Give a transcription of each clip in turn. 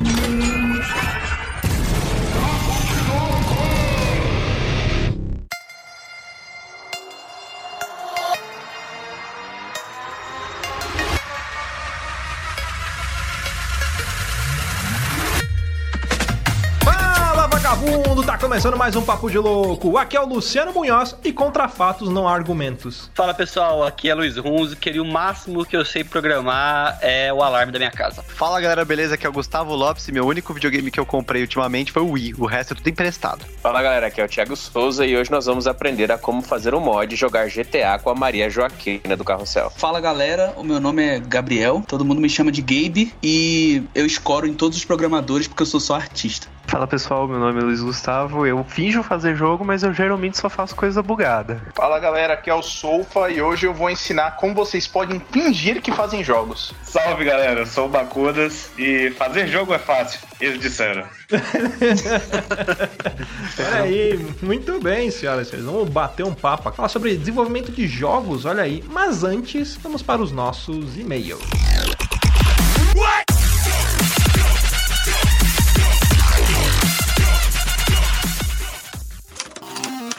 Thank you. Começando mais um Papo de Louco. Aqui é o Luciano Munhoz e contra fatos não há argumentos. Fala pessoal, aqui é Luiz Runzo. Queria o máximo que eu sei programar é o alarme da minha casa. Fala galera, beleza? Aqui é o Gustavo Lopes e meu único videogame que eu comprei ultimamente foi o Wii. O resto é tudo emprestado. Fala galera, aqui é o Thiago Souza e hoje nós vamos aprender a como fazer um mod e jogar GTA com a Maria Joaquina do Carrossel. Fala galera, o meu nome é Gabriel, todo mundo me chama de Gabe e eu escoro em todos os programadores porque eu sou só artista. Fala pessoal, meu nome é Luiz Gustavo. Eu finjo fazer jogo, mas eu geralmente só faço coisa bugada. Fala galera, aqui é o Solfa e hoje eu vou ensinar como vocês podem fingir que fazem jogos. Salve galera, sou o Bacudas e fazer jogo é fácil, eles disseram. Peraí, muito bem, senhoras e senhores. Vamos bater um papo, falar sobre desenvolvimento de jogos, olha aí. Mas antes, vamos para os nossos e-mails. What?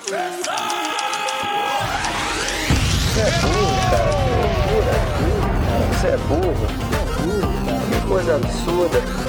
Você é burro. Que coisa absurda.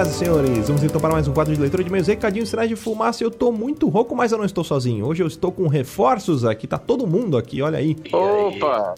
senhoras e senhores? Vamos então para mais um quadro de leitura de meus recadinhos, sinais de fumaça. Eu tô muito rouco, mas eu não estou sozinho. Hoje eu estou com reforços aqui, tá todo mundo aqui, olha aí. Opa!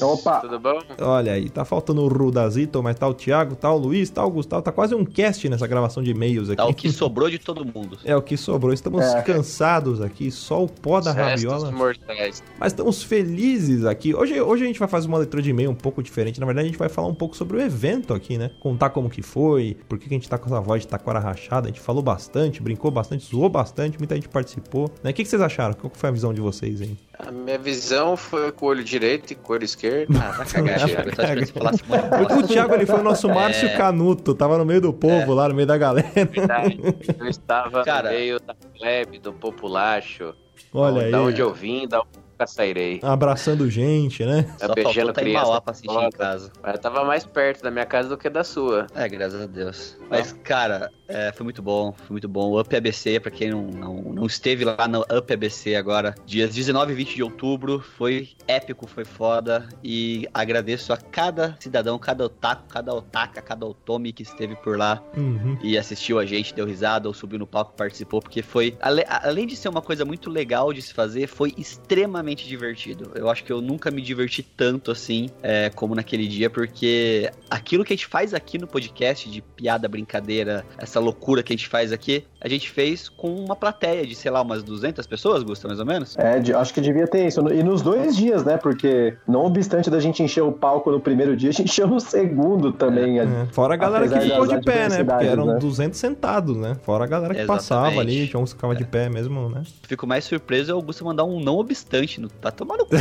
Opa! Tudo bom? Olha aí, tá faltando o Rudazito, mas tá o Thiago, tá o Luiz, tá o Gustavo, tá quase um cast nessa gravação de e-mails aqui. Tá o que sobrou de todo mundo. É o que sobrou. Estamos é. cansados aqui, só o pó da rabiola. Mortais. Mas estamos felizes aqui. Hoje, hoje a gente vai fazer uma leitura de e-mail um pouco diferente. Na verdade, a gente vai falar um pouco sobre o evento aqui, né? Contar como que foi, por por que a gente tá com essa voz de taquara rachada. A gente falou bastante, brincou bastante, zoou bastante, muita gente participou. Né? O que, que vocês acharam? Qual foi a visão de vocês aí? A minha visão foi com o olho direito e com o olho esquerdo. Ah, tá cagado, Thiago. o Thiago ele foi o nosso Márcio é... Canuto, tava no meio do povo é... lá, no meio da galera. Verdade. Eu estava Cara... no meio da plebe, do populacho. Olha aí. Da onde eu vim, da onde nunca sairei. Abraçando gente, né? Só beijando tá criança. Mauá pra assistir em casa. Eu tava mais perto da minha casa do que da sua. É, graças a Deus. Mas, cara, é, foi muito bom, foi muito bom. O Up ABC, pra quem não, não, não esteve lá no Up ABC agora, dias 19 e 20 de outubro, foi épico, foi foda. E agradeço a cada cidadão, cada otaku, cada otaka, cada otome que esteve por lá uhum. e assistiu a gente, deu risada ou subiu no palco participou, porque foi, ale, além de ser uma coisa muito legal de se fazer, foi extremamente extremamente divertido. Eu acho que eu nunca me diverti tanto assim é, como naquele dia, porque aquilo que a gente faz aqui no podcast, de piada, brincadeira, essa loucura que a gente faz aqui, a gente fez com uma plateia de, sei lá, umas 200 pessoas, Gusta, mais ou menos? É, acho que devia ter isso. E nos dois dias, né? Porque não obstante da gente encher o palco no primeiro dia, a gente encheu no segundo também. É. Fora a galera que ficou de pé, né? Porque eram né? 200 sentados, né? Fora a galera que Exatamente. passava ali, tinha uns que ficavam é. de pé mesmo, né? Fico mais surpreso é o Augusto mandar um não obstante no. Tá tomando cu.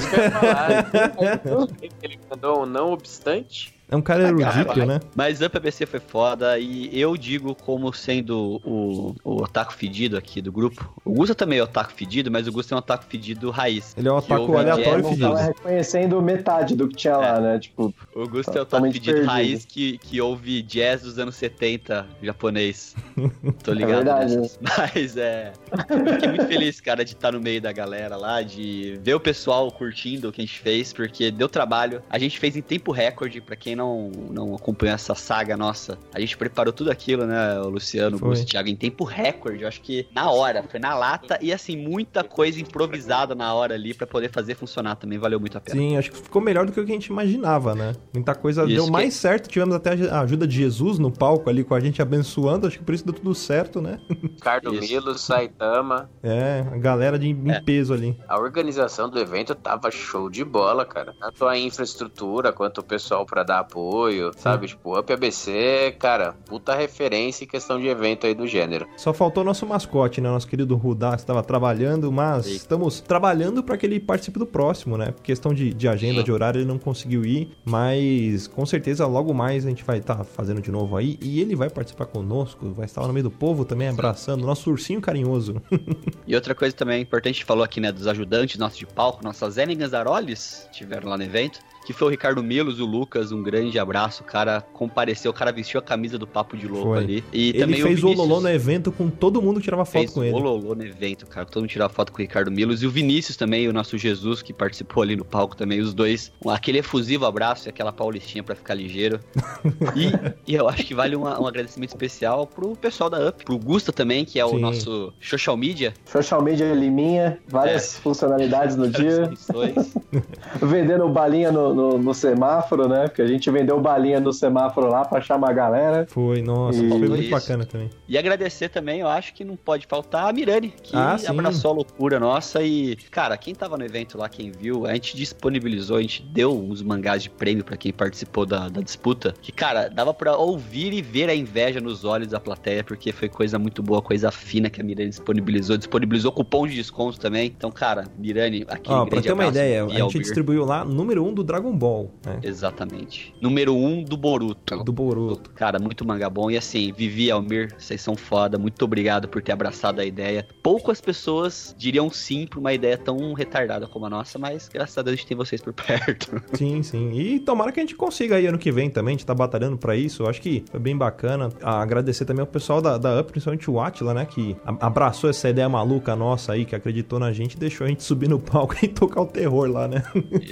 Ele mandou um não obstante. É um cara erudito, né? Mas Up ABC foi foda e eu digo como sendo o, o otaku fedido aqui do grupo. O Gusta também é otaku fedido, mas o Gusta é um otaku fedido raiz. Ele é um Que otaku ouve aleatório jazz. fedido. Tava reconhecendo metade do que tinha lá, né? Tipo, O Gusta é o otaku fedido perdido. raiz que, que ouve jazz dos anos 70 japonês. Tô É ligado verdade. nessas. Mas é. Fiquei muito feliz, cara, de estar no meio da galera lá, de ver o pessoal curtindo o que a gente fez, porque deu trabalho. A gente fez em tempo recorde, pra quem não, não acompanhou essa saga nossa. A gente preparou tudo aquilo, né, o Luciano, o Foi. Gusto, o Thiago, em tempo recorde. Eu acho que na hora, foi na lata e assim, muita coisa improvisada na hora ali pra poder fazer funcionar também. Valeu muito a pena. Sim, acho que ficou melhor do que o que a gente imaginava, né? Muita coisa Isso deu que- mais certo. Tivemos até a ajuda de Jesus no palco ali com a gente abençoando. Acho que por isso deu tudo certo, né? Ricardo. Milo, Saitama. É, a galera de, em É. peso ali. A organização do evento tava show de bola, cara. Tanto a infraestrutura quanto o pessoal pra dar apoio, sabe? Tipo, Up ABC, cara, puta referência em questão de evento aí do gênero. Só faltou nosso mascote, né? Nosso querido Rudá, que estava trabalhando, mas Sim. estamos trabalhando para que ele participe do próximo, né? Questão de, de agenda, Sim. de horário, ele não conseguiu ir, mas com certeza logo mais a gente vai estar fazendo de novo aí e ele vai participar conosco, vai estar lá no meio do povo também abraçando, nosso ursinho carinhoso. E outra coisa também importante, a gente falou aqui, né, dos ajudantes nossos de palco, nossas Zenen Ganzaroles tiveram lá no evento, que foi o Ricardo Milos, o Lucas, um grande abraço, o cara compareceu, o cara vestiu a camisa do Papo de Louco Foi. ali. E ele também fez o Vinícius Ololô no evento com todo mundo que tirava foto fez com o ele. Ololô no evento, cara, todo mundo tirava foto com o Ricardo Milos, e o Vinícius também, o nosso Jesus, que participou ali no palco também, os dois, aquele efusivo abraço e aquela paulistinha pra ficar ligeiro. e, e eu acho que vale uma- um agradecimento especial pro pessoal da UP, pro Gusta também, que é o Sim. nosso social media, social media liminha, várias funcionalidades no dia. Vendendo balinha no, no, no semáforo, né? Porque a gente vendeu balinha no semáforo lá pra chamar a galera. Foi, nossa, E- foi muito Isso. bacana também. E agradecer também, eu acho que não pode faltar a Mirani, que Ah, abraçou a loucura nossa e, cara, quem tava no evento lá, quem viu, a gente disponibilizou, a gente deu uns mangás de prêmio pra quem participou da, da disputa, que, cara, dava pra ouvir e ver a inveja nos olhos da plateia, porque foi coisa muito boa, coisa fina que a Mirani disponibilizou, disponibilizou cupom de desconto também, então, cara, Mirani, aqui Ó, pra ter uma ideia, a gente distribuiu lá número 1 um do Dragon Ball, né? Exatamente. Número 1 um do Boruto. Do Boruto. Cara, muito manga bom. E assim, Vivi Almir, vocês são foda. Muito obrigado por ter abraçado a ideia. Poucas pessoas diriam sim pra uma ideia tão retardada como a nossa, mas graças a Deus a gente tem vocês por perto. Sim, sim. E tomara que a gente consiga aí ano que vem também. A gente tá batalhando pra isso. Eu acho que foi bem bacana. Agradecer também ao pessoal da, da Up, principalmente o Atila, né? Que abraçou essa ideia maluca nossa aí, que acreditou na gente e deixou a gente subir no palco e tocar o terror lá, né?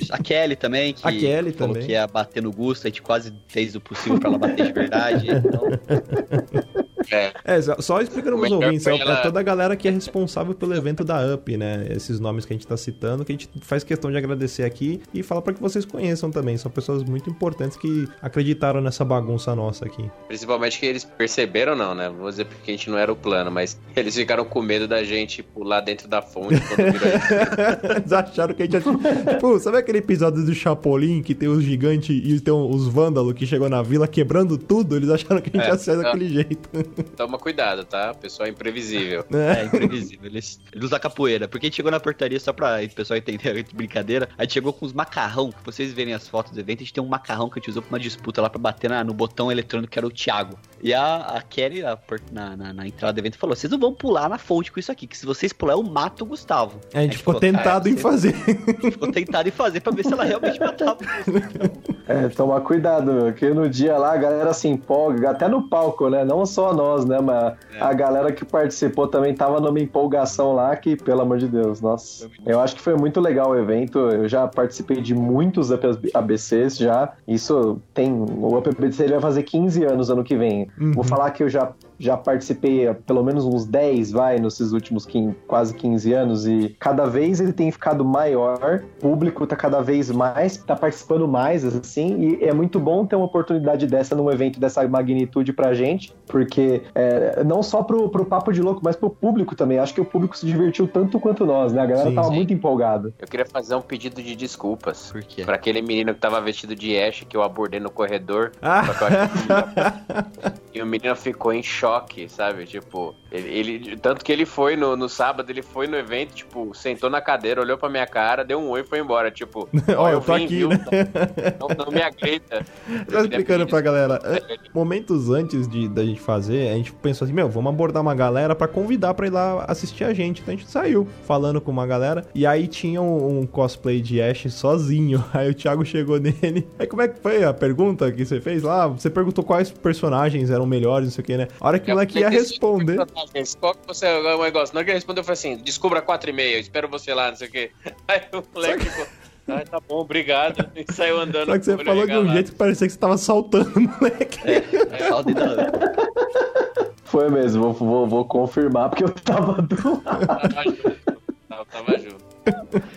A Kelly também, que A Kelly falou também. que ia bater no Gusto, a gente quase fez o possível pra ela bater de verdade. Então, É, É, só- só explicando pros Melhor ouvintes, é, foi ela- é toda a galera que é responsável pelo evento da UP, né? Esses nomes que a gente tá citando, que a gente faz questão de agradecer aqui e falar pra que vocês conheçam também. São pessoas muito importantes que acreditaram nessa bagunça nossa aqui. principalmente que eles perceberam, não, né? Vou dizer porque a gente não era o plano, mas eles ficaram com medo da gente pular dentro da fonte quando virou Eles acharam que a gente. tipo, sabe aquele episódio do Chapolin que tem os gigantes e tem os vândalos que chegou na vila quebrando tudo? Eles acharam que a gente É, ia sair é. daquele jeito. Toma cuidado, tá? O pessoal é imprevisível. é imprevisível. Eles, eles usam capoeira. Porque a gente chegou na portaria, só pra o pessoal entender a brincadeira, a gente chegou com os macarrão. Que vocês verem as fotos do evento, a gente tem um macarrão que a gente usou pra uma disputa lá pra bater na- no botão eletrônico que era o Thiago. E a, a Kelly, a na, na- na entrada do evento, falou: vocês não vão pular na fonte com isso aqui, que se vocês pular, eu mato o Gustavo. A gente ficou falou, tentado "Cara, em fazer. Ficou tentado em fazer pra ver se ela realmente matava o Gustavo. É, tomar cuidado, meu, que no dia lá a galera se empolga, até no palco, né? Não só nós, né? Mas É. a galera que participou também tava numa empolgação lá que, pelo amor de Deus, nossa. Eu acho que foi muito legal o evento. Eu já participei de muitos ABCs já. Isso tem. O ele vai fazer 15 anos ano que vem. Uhum. Vou falar que eu já, já participei há pelo menos uns 10, vai, nesses últimos 15, quase 15 anos. E cada vez ele tem ficado maior. O público tá cada vez mais, tá participando mais, assim. E é muito bom ter uma oportunidade dessa num evento dessa magnitude pra gente. Porque é, não só pro, pro Papo de Louco, mas pro público também. Acho que o público se divertiu tanto quanto nós, né? A galera Sim, tava sim. muito empolgada. Eu queria fazer um pedido de desculpas. Por quê? Pra aquele menino que tava vestido de Ash que eu abordei no corredor. Ah. Só que eu acho que E o menino ficou em choque, sabe? Tipo, ele, ele- tanto que ele foi no, no sábado, ele foi no evento, tipo, sentou na cadeira, olhou pra minha cara, deu um oi e foi embora. Tipo, Ó, eu tô vim, aqui, viu? né? Não, não me agrida. Só explicando pra galera. an- Momentos antes de, da gente fazer, a gente pensou assim, meu, vamos abordar uma galera pra convidar pra ir lá assistir a gente. Então a gente saiu falando com uma galera. E aí tinha um, um cosplay de Ash sozinho. Aí o Thiago chegou nele. Aí como é que foi a pergunta que você fez lá? Você perguntou quais personagens eram melhores, não sei o que, né? A hora que o moleque ia responder. Qual que você é o negócio? Na hora que ele respondeu, foi assim: descubra 4 e meia, espero você lá, não sei o quê. Aí o moleque ficou. Ah, tá bom, obrigado. E saiu andando. Só que você falou de um jeito que parecia que você tava saltando, moleque. É, da- Foi mesmo, vou, vou, vou confirmar, porque eu tava do lado. Tava junto. Tava, tava junto.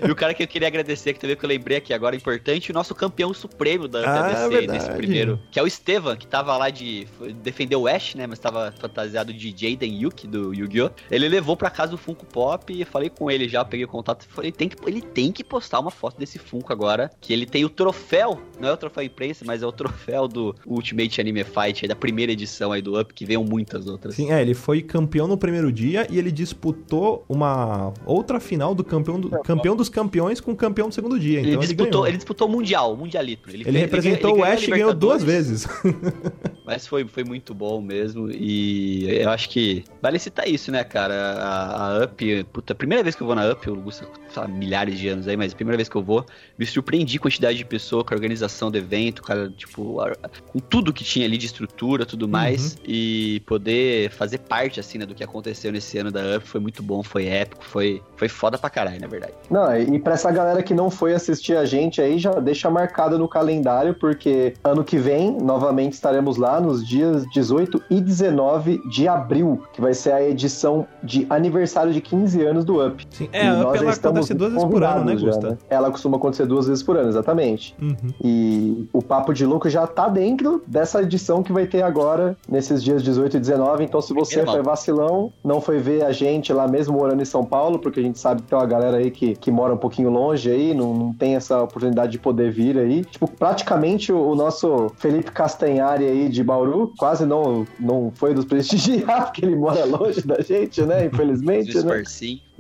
E o cara que eu queria agradecer, que também que eu lembrei aqui agora, importante, o nosso campeão supremo da Ah, verdade. nesse primeiro, que é o Estevan, que tava lá de. defendeu o Ash, né? Mas tava fantasiado de Jaden Yuki do Yu-Gi-Oh! Ele levou pra casa o Funko Pop e eu falei com ele já, peguei o contato e falei, tem que, ele tem que postar uma foto desse Funko agora, que ele tem o troféu, não é o troféu imprensa, mas é o troféu do Ultimate Anime Fight, aí da primeira edição aí do Up, que veio muitas outras. Sim, é, ele foi campeão no primeiro dia e ele disputou uma outra final do campeão, do, campeão dos campeões com o campeão do segundo dia. Ele, Então ele, disputou, ganhou. ele disputou o Mundial, o Mundialito. Ele, fez- representou ele o Ash e ganhou duas vezes. Mas foi, foi muito bom mesmo. E eu acho que vale citar isso, né, cara? A, a Up, puta, primeira vez que eu vou na Up, eu gosto, sei lá, milhares de anos aí, mas a primeira vez que eu vou, me surpreendi com a quantidade de pessoa, com a organização do evento, cara, tipo, a- com tudo que tinha ali de estrutura, tudo mais. E poder fazer parte, assim, né, do que aconteceu nesse ano da Up foi muito bom, foi épico, foi, foi foda pra caralho, na verdade. Não, e pra essa galera que não foi assistir a gente aí, já deixa marcado no calendário, porque ano que vem, novamente, estaremos lá nos dias 18 e 19 de abril, que vai ser a edição de aniversário de 15 anos do Up. Sim, é, E a nós Up ela estamos acontece duas vezes por ano, né, Gusta? Ela costuma acontecer duas vezes por ano, exatamente. Uhum. E o Papo de Louco já tá dentro dessa edição que vai ter agora, nesses dias 18 e 19. Então, se você foi vacilão, não foi ver a gente lá mesmo morando em São Paulo, porque a gente sabe que tem uma galera aí que, que mora um pouquinho longe aí, não, não tem essa oportunidade de poder vir aí. Tipo, praticamente o, o nosso Felipe Castanhari aí de Bauru quase não, não foi dos prestigiar, porque ele mora longe da gente, né? Infelizmente, né?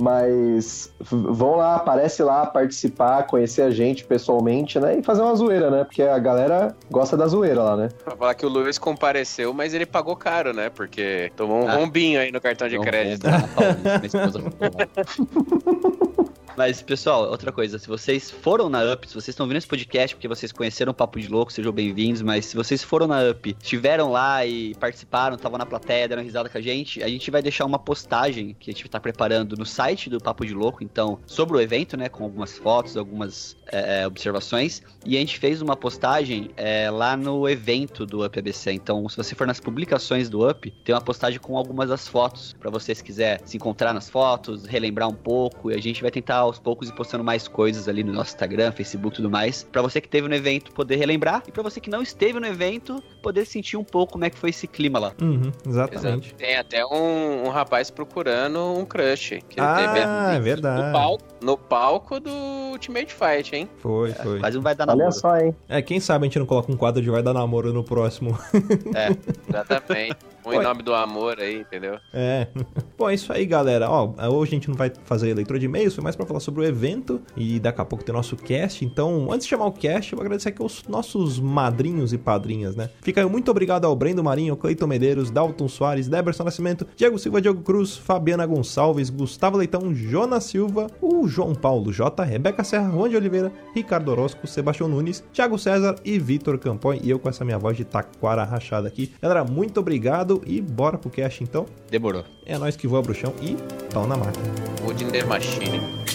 Mas vão lá, aparece lá, participar, conhecer a gente pessoalmente, né? E fazer uma zoeira, né? Porque a galera gosta da zoeira lá, né? Pra falar que o Luiz compareceu, mas ele pagou caro, né? Porque tomou um Ah. rombinho aí no cartão de crédito. minha esposa falar. Mas, pessoal, outra coisa, se vocês foram na UP, se vocês estão vendo esse podcast porque vocês conheceram o Papo de Louco, sejam bem-vindos, mas se vocês foram na UP, estiveram lá e participaram, estavam na plateia, deram risada com a gente, a gente vai deixar uma postagem que a gente tá preparando no site do Papo de Louco, então, sobre o evento, né, com algumas fotos, algumas é, é, observações, e a gente fez uma postagem é, lá no evento do Up ABC, então, se você for nas publicações do Up, tem uma postagem com algumas das fotos, pra você se quiser se encontrar nas fotos, relembrar um pouco, e a gente vai tentar aos poucos ir postando mais coisas ali no nosso Instagram, Facebook e tudo mais, Pra você que esteve no evento poder relembrar, e pra você que não esteve no evento, poder sentir um pouco como é que foi esse clima lá. Uhum, exatamente. Tem até um, um rapaz procurando um crush. Que Ah, teve é verdade. No palco, no palco do Ultimate Fight, hein? Foi, foi. Quase não vai dar Olha namoro. só, hein? É, quem sabe a gente não coloca um quadro de vai dar namoro no próximo. É, exatamente. Em Oi. nome do amor aí, entendeu? É. Bom, é isso aí, galera. Ó, hoje a gente não vai fazer leitura de e-mails, foi mais pra falar sobre o evento e daqui a pouco tem o nosso cast. Então, antes de chamar o cast, eu vou agradecer aqui aos nossos madrinhos e padrinhas, né? Fica aí muito obrigado ao Brendo Marinho, Cleiton Medeiros, Dalton Soares, Deberson Nascimento, Diego Silva, Diogo Cruz, Fabiana Gonçalves, Gustavo Leitão, Jonas Silva, o João Paulo J, Rebeca Serra, Juan de Oliveira, Ricardo Orozco, Sebastião Nunes, Thiago César e Vitor Campoy. E eu com essa minha voz de taquara rachada aqui. Galera, muito obrigado e bora pro cast então. Demorou. É nós que voa pro chão e pau na máquina. Wood in the Machine.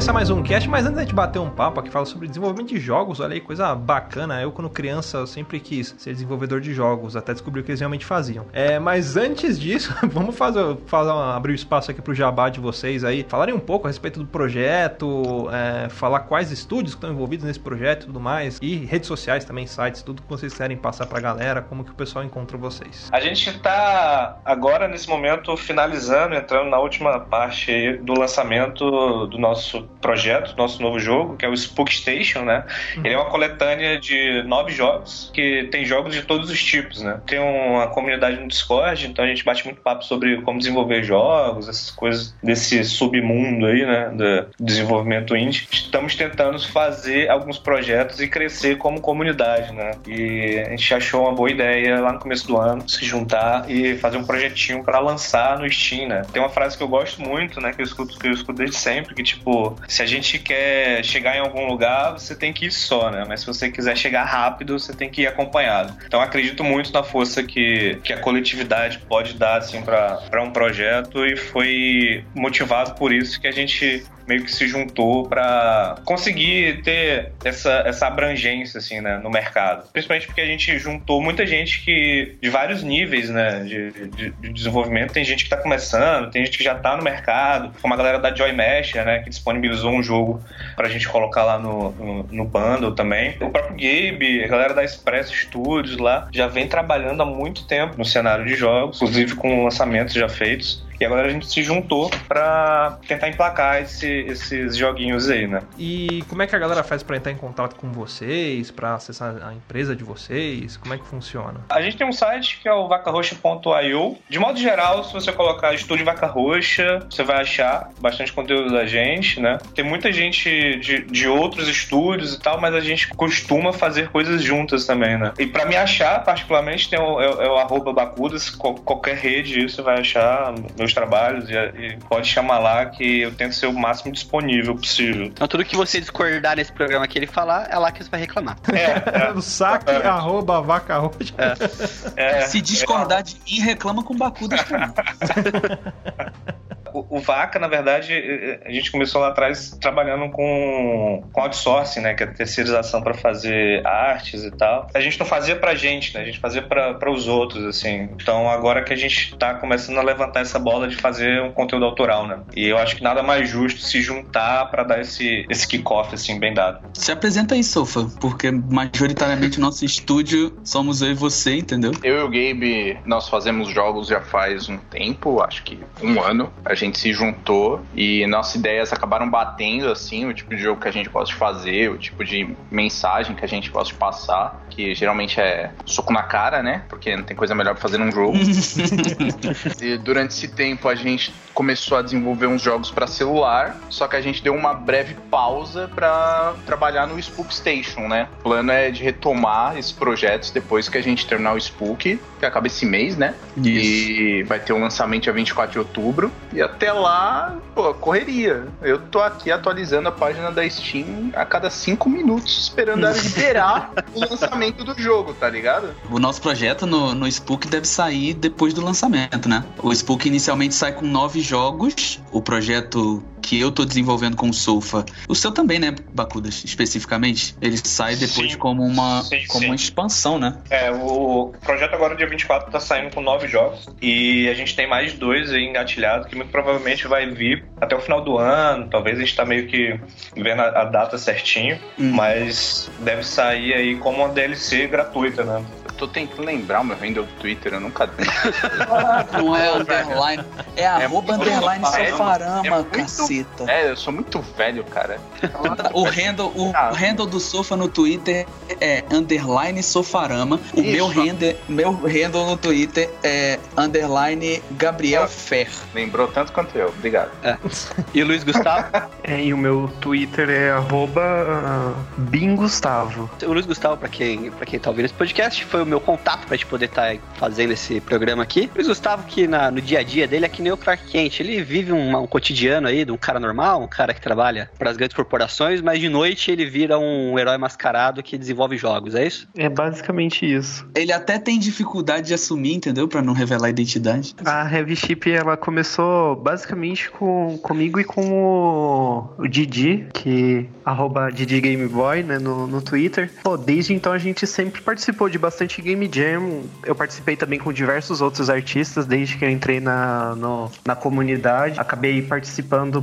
Começar mais um cast, mas antes da gente bater um papo aqui, fala sobre desenvolvimento de jogos, olha aí, coisa bacana. Eu, quando criança, eu sempre quis ser desenvolvedor de jogos, até descobrir o que eles realmente faziam. É, mas antes disso, vamos fazer, fazer abrir o espaço aqui pro jabá de vocês aí, falarem um pouco a respeito do projeto, é, falar quais estúdios que estão envolvidos nesse projeto e tudo mais, e redes sociais também, sites, tudo que vocês querem passar pra galera, como que o pessoal encontra vocês. A gente tá agora, nesse momento, finalizando, entrando na última parte do lançamento do nosso projeto, nosso novo jogo, que é o Spook Station, né? Ele é uma coletânea de nove jogos, que tem jogos de todos os tipos, né? Tem uma comunidade no Discord, então a gente bate muito papo sobre como desenvolver jogos, essas coisas desse submundo aí, né? Do desenvolvimento indie. Estamos tentando fazer alguns projetos e crescer como comunidade, né? E a gente achou uma boa ideia lá no começo do ano se juntar e fazer um projetinho para lançar no Steam, né? Tem uma frase que eu gosto muito, né? Que eu escuto, que eu escuto desde sempre, que tipo, se a gente quer chegar em algum lugar, você tem que ir só, né? Mas se você quiser chegar rápido, você tem que ir acompanhado. Então acredito muito na força que, que a coletividade pode dar, assim, para um projeto e foi motivado por isso que a gente meio que se juntou para conseguir ter essa, essa abrangência assim, né, no mercado. Principalmente porque a gente juntou muita gente que de vários níveis né, de, de, de desenvolvimento. Tem gente que está começando, tem gente que já está no mercado, como a galera da Joy Mesher, né, que disponibilizou um jogo para a gente colocar lá no, no, no bundle também. O próprio Gabe, a galera da Express Studios lá, já vem trabalhando há muito tempo no cenário de jogos, inclusive com lançamentos já feitos. E agora a gente se juntou para tentar emplacar esse, esses joguinhos aí, né? E como é que a galera faz pra entrar em contato com vocês, pra acessar a empresa de vocês? Como é que funciona? A gente tem um site que é o vacaroxa.io. De modo geral, se você colocar Estúdio Vaca Roxa, você vai achar bastante conteúdo da gente, né? Tem muita gente de, de outros estúdios e tal, mas a gente costuma fazer coisas juntas também, né? E pra me achar, particularmente, tem o, é, é o arroba Bacudas, qual- qualquer rede você vai achar meus trabalhos e, e pode chamar lá que eu tento ser o máximo disponível possível. Então tudo que você discordar nesse programa que ele falar, é lá que você vai reclamar. o saque arroba vaca roxa. É, Se discordar de mim, reclama com Bacudas também. O, o Vaca, na verdade, eh, a gente começou lá atrás trabalhando com, com outsourcing, né? Que é a terceirização para fazer artes e tal. A gente não fazia pra gente, né? A gente fazia para os outros, assim. Então agora que a gente tá começando a levantar essa bola de fazer um conteúdo autoral, né? E eu acho que nada mais justo se juntar para dar esse, esse kickoff, assim, bem dado. Se apresenta aí, Sofa, porque majoritariamente o nosso estúdio somos eu e você, entendeu? Eu e o Gabe, nós fazemos jogos já faz um tempo, acho que um ano. A gente se juntou e nossas ideias acabaram batendo, assim, o tipo de jogo que a gente gosta de fazer, o tipo de mensagem que a gente gosta de passar, que geralmente é soco na cara, né? Porque não tem coisa melhor pra fazer num jogo. e durante esse tempo a gente começou a desenvolver uns jogos pra celular, só que a gente deu uma breve pausa pra trabalhar no Spook Station, né? O plano é de retomar esses projetos depois que a gente terminar o Spook, que acaba esse mês, né? E vai ter o lançamento dia 24 de outubro. E até lá, pô, correria. Eu tô aqui atualizando a página da Steam a cada cinco minutos, esperando ela liberar o lançamento do jogo, tá ligado? O nosso projeto no, no Spook deve sair depois do lançamento, né? O Spook inicialmente sai com nove jogos. O projeto que eu tô desenvolvendo com o Sofa. O seu também, né, Bacudas, especificamente? Ele sai depois Sim. como uma, Sim, como sim. uma expansão, né? É, o projeto agora, dia 24, tá saindo com nove jogos. E a gente tem mais dois aí engatilhados, que muito provavelmente vai vir até o final do ano. Talvez a gente tá meio que vendo a, a data certinho. Hum. Mas deve sair aí como uma DLC gratuita, né? Tô tentando lembrar o meu handle do Twitter, eu nunca dei. Não é underline, é arroba muito underline velho, sofarama, é muito- caceta. É, eu sou muito velho, cara. O handle, o Ah. handle do Sofa no Twitter é underline sofarama. O Isso. meu handle, meu handle no Twitter é underline Gabriel Fer. Lembrou tanto quanto eu, obrigado. E o Luiz Gustavo? É, e o meu Twitter é arroba ah, Bingustavo. o Luiz Gustavo, pra quem, pra quem tá ouvindo esse podcast, foi o meu contato pra gente poder estar fazendo esse programa aqui. Luiz Gustavo, que na- no dia a dia dele é que nem o Clark Kent. Ele vive um, um cotidiano aí de um cara normal, um cara que trabalha para as grandes corporações, mas de noite ele vira um herói mascarado que desenvolve jogos, é isso? É basicamente isso. Ele até tem dificuldade de assumir, entendeu? Pra não revelar a identidade. A Heavy Chip ela começou basicamente com, comigo e com o, o Didi, que arroba Didi Game Boy, né, no, no Twitter. Pô, desde então a gente sempre participou de bastante Game Jam. Eu participei também com diversos outros artistas desde que eu entrei na, no- na comunidade. Acabei participando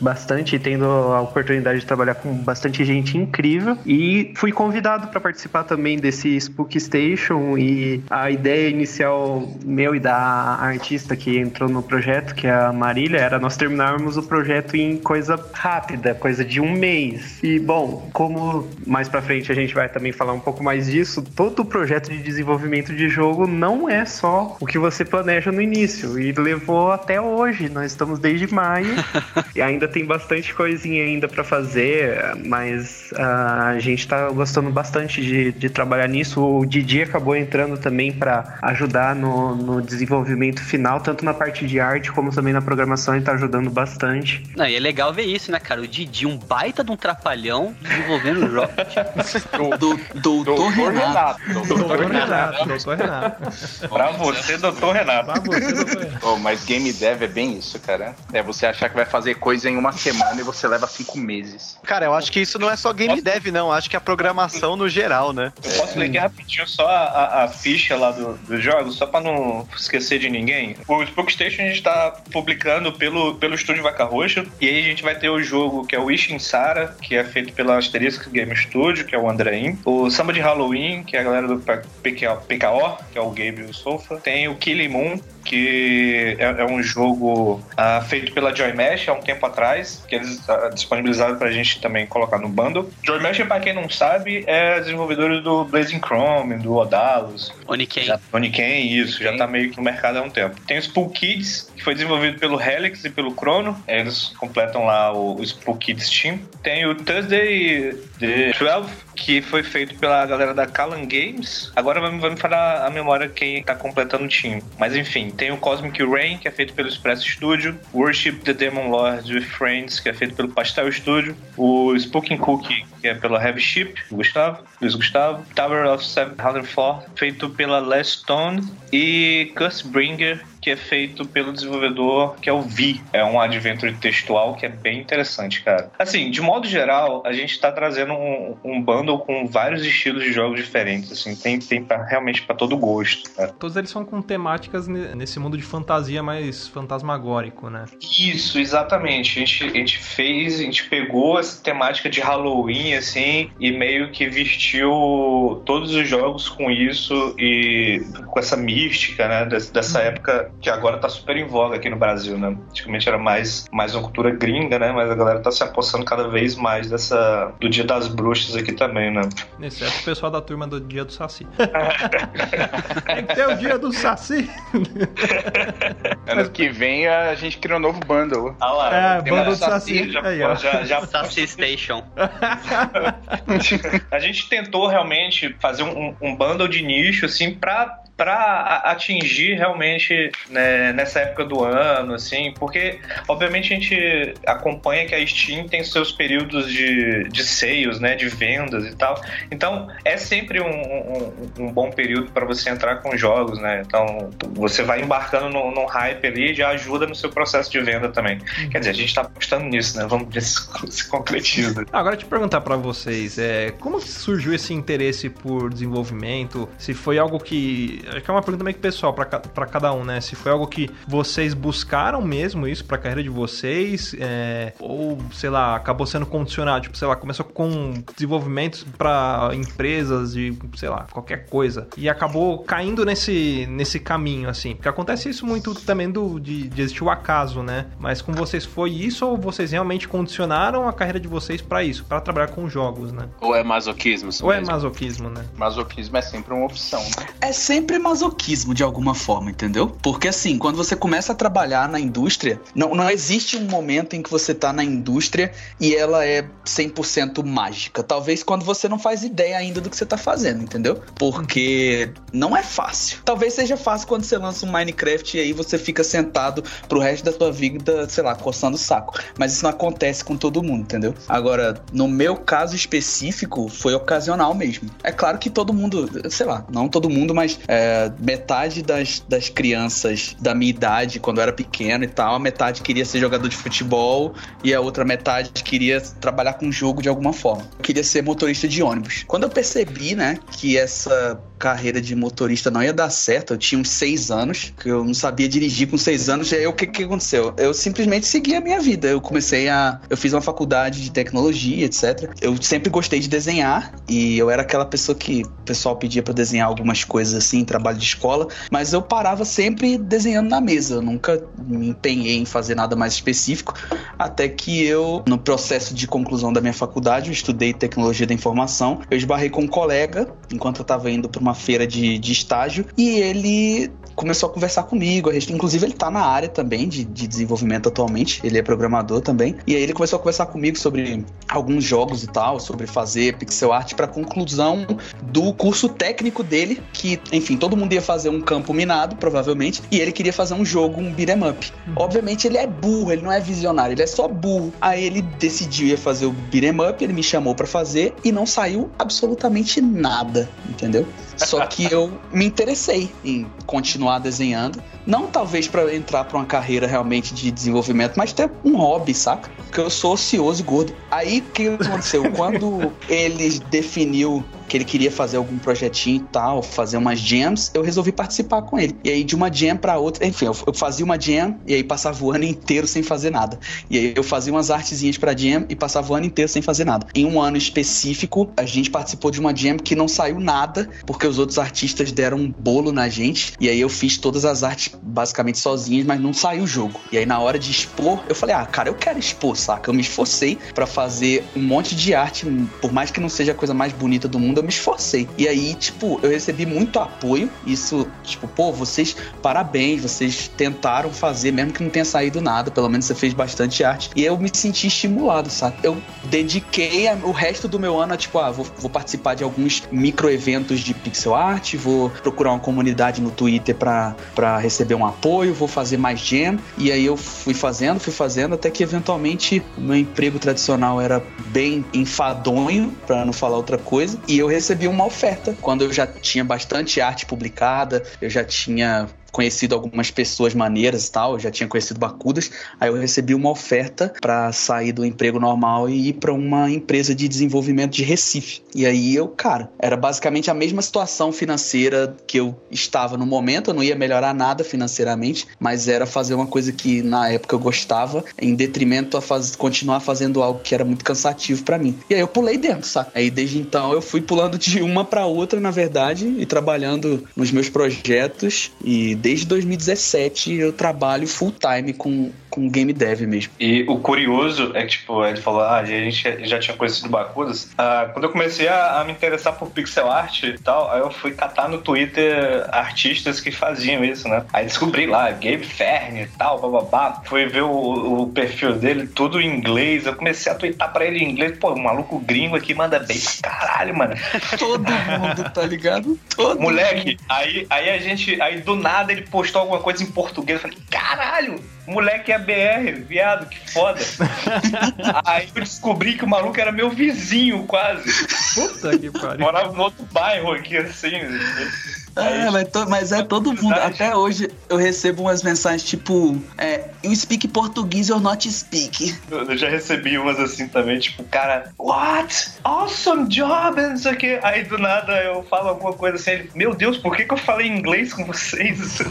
bastante e tendo a oportunidade de trabalhar com bastante gente incrível. E fui convidado para participar também desse Spook Station e a ideia inicial meu e da artista que entrou no projeto, que é a Marília, era nós terminarmos o projeto em coisa rápida, coisa de um mês. E bom, como mais pra frente a gente vai também falar um pouco mais disso, todo o projeto de desenvolvimento de jogo não é só o que você planeja no início e levou até hoje. Nós estamos desde maio e ainda tem bastante coisinha ainda pra fazer, mas ah, a gente tá gostando bastante de, de trabalhar nisso. O Didi acabou entrando também pra ajudar no, no desenvolvimento final, tanto na parte de arte como também na programação, e tá ajudando bastante. Não, e é legal ver isso, né, cara? O Didi, um baita de um trapalhão desenvolvendo jogos. Do, doutor Renato. Doutor Renato, doutor Renato. Pra você, doutor Renato. Pra você, doutor Renato. Oh, mas game dev é bem isso, cara. É você achar que vai fazer coisa em uma semana e você leva cinco meses. Cara, eu acho que isso não é só game dev, não. Acho que é a programação no geral, né? Eu posso ler aqui rapidinho só a, a- a ficha lá do- dos jogos, só pra não esquecer de ninguém. O Spook Station a gente tá publicando pelo, pelo estúdio Vaca Roxa, e aí a gente vai ter o jogo que é o Wishing Sara, que é feito pela Asterisk Game Studio, que é o Andraim. O Samba de Halloween, que é a galera do PKO, que é o Gabe o Sofa. Tem o Killing Moon, que é, é um jogo ah, feito pela Joy Mesh há um tempo atrás, que eles ah, disponibilizaram pra gente também colocar no bundle. Joy Mesh, pra quem não sabe, é desenvolvedor do Blazing Chrome, do Odalus, Oniken. já, Oniken, isso, já tá meio que no mercado há um tempo. Tem o Spook Kids, que foi desenvolvido pelo Helix e pelo Chrono, eles completam lá o, o Spook Kids Team. Tem o Thursday The 12, que foi feito pela galera da Callan Games. Agora vai, vai me falar a memória quem tá completando o time. Mas enfim, tem o Cosmic Rain, que é feito pelo Express Studio. Worship the Demon Lord with Friends, que é feito pelo Pastel Studio. O Spooking Cookie, que é pela Heavy Ship, Gustavo, Luiz Gustavo. Tower of Seven Four, feito pela Last Stone. E Cursebringer, que é feito pelo desenvolvedor que é o Vi. É um adventure textual que é bem interessante, cara. Assim, de modo geral, a gente tá trazendo um, um bundle com vários estilos de jogos diferentes, assim, tem, tem pra, realmente pra todo gosto, cara. Todos eles são com temáticas ne- nesse mundo de fantasia mais fantasmagórico, né? Isso, exatamente. A gente, a gente fez, a gente pegou essa temática de Halloween, assim, e meio que vestiu todos os jogos com isso e com essa mística, né, des- dessa época que agora tá super em voga aqui no Brasil, né? Antigamente era mais, mais uma cultura gringa, né? Mas a galera tá se apossando cada vez mais dessa do Dia das Bruxas aqui também, né? Exceto o pessoal da turma do Dia do Saci. Tem que ter o Dia do Saci. Ano que vem a gente cria um novo bundle. Ah lá, É, banda do mais Saci. já, Aí, já, já Saci Station. a gente tentou realmente fazer um, um bundle de nicho, assim, pra, pra a- atingir realmente né, nessa época do ano, assim, porque, obviamente, a gente acompanha que a Steam tem seus períodos de, de sales, né, de vendas e tal. Então, é sempre um, um, um bom período para você entrar com jogos, né? Então, você vai embarcando num, num hype ali e já ajuda no seu processo de venda também. Quer dizer, a gente tá apostando nisso, né? Vamos ver se se concretiza. Agora te perguntar pra vocês, é, como surgiu esse interesse por desenvolvimento? Se foi algo que, acho que é uma pergunta meio que pessoal pra cada um, né? Se foi algo que vocês buscaram mesmo isso pra carreira de vocês, é, ou sei lá, acabou sendo condicionado, tipo, sei lá, começou com desenvolvimentos pra empresas de, sei lá, qualquer coisa e acabou caindo nesse nesse caminho assim, porque acontece isso muito também do de, de existir o acaso, né? Mas com vocês foi isso ou vocês realmente condicionaram a carreira de vocês pra isso, pra trabalhar com jogos, né? Ou é masoquismo? isso Ou é mesmo? masoquismo, né? Masoquismo é sempre uma opção. né? É sempre sobre masoquismo de alguma forma, entendeu? Porque assim, quando você começa a trabalhar na indústria, não, não existe um momento em que você tá na indústria e ela é 100% mágica. Talvez quando você não faz ideia ainda do que você tá fazendo, entendeu? Porque não é fácil. Talvez seja fácil quando você lança um Minecraft e aí você fica sentado pro resto da sua vida, sei lá, coçando o saco. Mas isso não acontece com todo mundo, entendeu? Agora, no meu caso específico, foi ocasional mesmo. É claro que todo mundo, sei lá, não todo mundo, mas é, metade das, das crianças da minha idade, quando eu era pequeno e tal, a metade queria ser jogador de futebol e a outra metade queria trabalhar com jogo de alguma forma. Eu queria ser motorista de ônibus. Quando eu percebi, né, que essa carreira de motorista não ia dar certo, eu tinha uns seis anos, que eu não sabia dirigir com seis anos, e aí o que, que aconteceu? Eu simplesmente segui a minha vida. Eu comecei a. Eu fiz uma faculdade de tecnologia, etc. Eu sempre gostei de desenhar, e eu era aquela pessoa que o pessoal pedia para desenhar algumas coisas assim, trabalho de escola, mas eu parava sempre desenhando na mesa. Eu nunca me empenhei em fazer nada mais específico, até que eu, no processo de conclusão da minha faculdade, eu estudei tecnologia da informação, eu esbarrei com um colega enquanto eu estava indo para uma feira de, de estágio e ele começou a conversar comigo. Inclusive, ele tá na área também de, de desenvolvimento atualmente. Ele é programador também. E aí ele começou a conversar comigo sobre alguns jogos e tal, sobre fazer pixel art para conclusão do curso técnico dele, que, enfim, todo mundo ia fazer um campo minado, provavelmente, e ele queria fazer um jogo, um beat'em up. Obviamente ele é burro, ele não é visionário, ele é só burro. Aí ele decidiu ia fazer o beat'em up, ele me chamou para fazer e não saiu absolutamente nada, entendeu? Só que eu me interessei em continuar desenhando. Não talvez para entrar para uma carreira realmente de desenvolvimento, mas ter um hobby, saca? Porque eu sou ocioso e gordo. Aí o que aconteceu? Quando ele definiu que ele queria fazer algum projetinho e tal, fazer umas jams, eu resolvi participar com ele. E aí de uma jam para outra, enfim, eu, eu, fazia uma jam e aí passava o ano inteiro sem fazer nada. E aí eu fazia umas artezinhas para jam e passava o ano inteiro sem fazer nada. Em um ano específico, a gente participou de uma jam que não saiu nada, porque os outros artistas deram um bolo na gente, e aí eu fiz todas as artes basicamente sozinhas, mas não saiu o jogo. E aí na hora de expor, eu falei: "Ah, cara, eu quero expor, saca? Eu me esforcei para fazer um monte de arte, por mais que não seja a coisa mais bonita do mundo, eu me esforcei. E aí, tipo, eu recebi muito apoio. Isso, tipo, pô, vocês, parabéns, vocês tentaram fazer, mesmo que não tenha saído nada, pelo menos você fez bastante arte. E eu me senti estimulado, sabe? Eu dediquei o resto do meu ano a, tipo, ah, vou, vou participar de alguns micro eventos de pixel art, vou procurar uma comunidade no Twitter para receber um apoio, vou fazer mais jam. E aí eu fui fazendo, fui fazendo, até que eventualmente o meu emprego tradicional era bem enfadonho, para não falar outra coisa. E eu recebi uma oferta quando eu já tinha bastante arte publicada, eu já tinha conhecido algumas pessoas maneiras e tal, já tinha conhecido Bacudas, aí eu recebi uma oferta para sair do emprego normal e ir para uma empresa de desenvolvimento de Recife. E aí eu, cara, era basicamente a mesma situação financeira que eu estava no momento, eu não ia melhorar nada financeiramente, mas era fazer uma coisa que na época eu gostava, em detrimento a faz... continuar fazendo algo que era muito cansativo para mim. E aí eu pulei dentro, sabe? Aí desde então eu fui pulando de uma para outra, na verdade, e trabalhando nos meus projetos e desde 2017 eu trabalho full time com, com game dev mesmo. E o curioso é que, tipo, ele falou, ah, a gente já tinha conhecido Bacudas. Ah, quando eu comecei a, a, me interessar por pixel art e tal, aí eu fui catar no Twitter artistas que faziam isso, né? Aí descobri lá, Gabe Fern e tal, bababá. Fui ver o, o perfil dele, tudo em inglês. Eu comecei a twittar pra ele em inglês. Pô, um maluco gringo aqui manda bem pra caralho, mano. Todo mundo, tá ligado? Todo Moleque, aí, aí a gente, aí do nada ele postou alguma coisa em português. Eu falei, caralho, moleque é BR, viado, que foda. Aí eu descobri que o maluco era meu vizinho, quase. Puta que pariu. Morava no outro bairro aqui, assim. É, mas, to, mas é todo mundo. Até hoje eu recebo umas mensagens tipo: é, You speak português or not speak? Eu, já recebi umas assim também, tipo, cara, what? Awesome job, não sei o quê. Aí do nada eu falo alguma coisa assim, ele, meu Deus, por que, que eu falei inglês com vocês?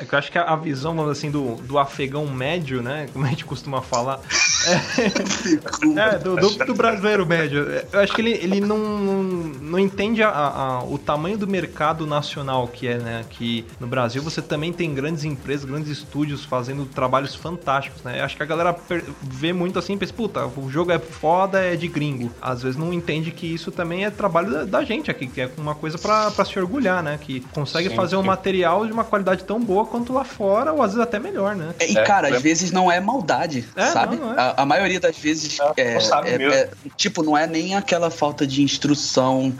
É que eu acho que a visão, vamos assim, do, do afegão médio, né? Como a gente costuma falar. É, é do, do, do, brasileiro médio. Eu acho que ele, ele não, não entende a, a, o tamanho do mercado na nacional que é, né? Que no Brasil você também tem grandes empresas, grandes estúdios fazendo trabalhos fantásticos, né? Acho que a galera vê muito assim e pensa, puta, o jogo é foda, é de gringo. Às vezes não entende que isso também é trabalho da, da gente aqui, que é uma coisa para se orgulhar, né? Que consegue sim, fazer um material de uma qualidade tão boa quanto lá fora, ou às vezes até melhor, né? E, cara, é, às vezes não é maldade, é, sabe? Não, não é. a, a, maioria das vezes é, é, é, tipo, não é nem aquela falta de instrução,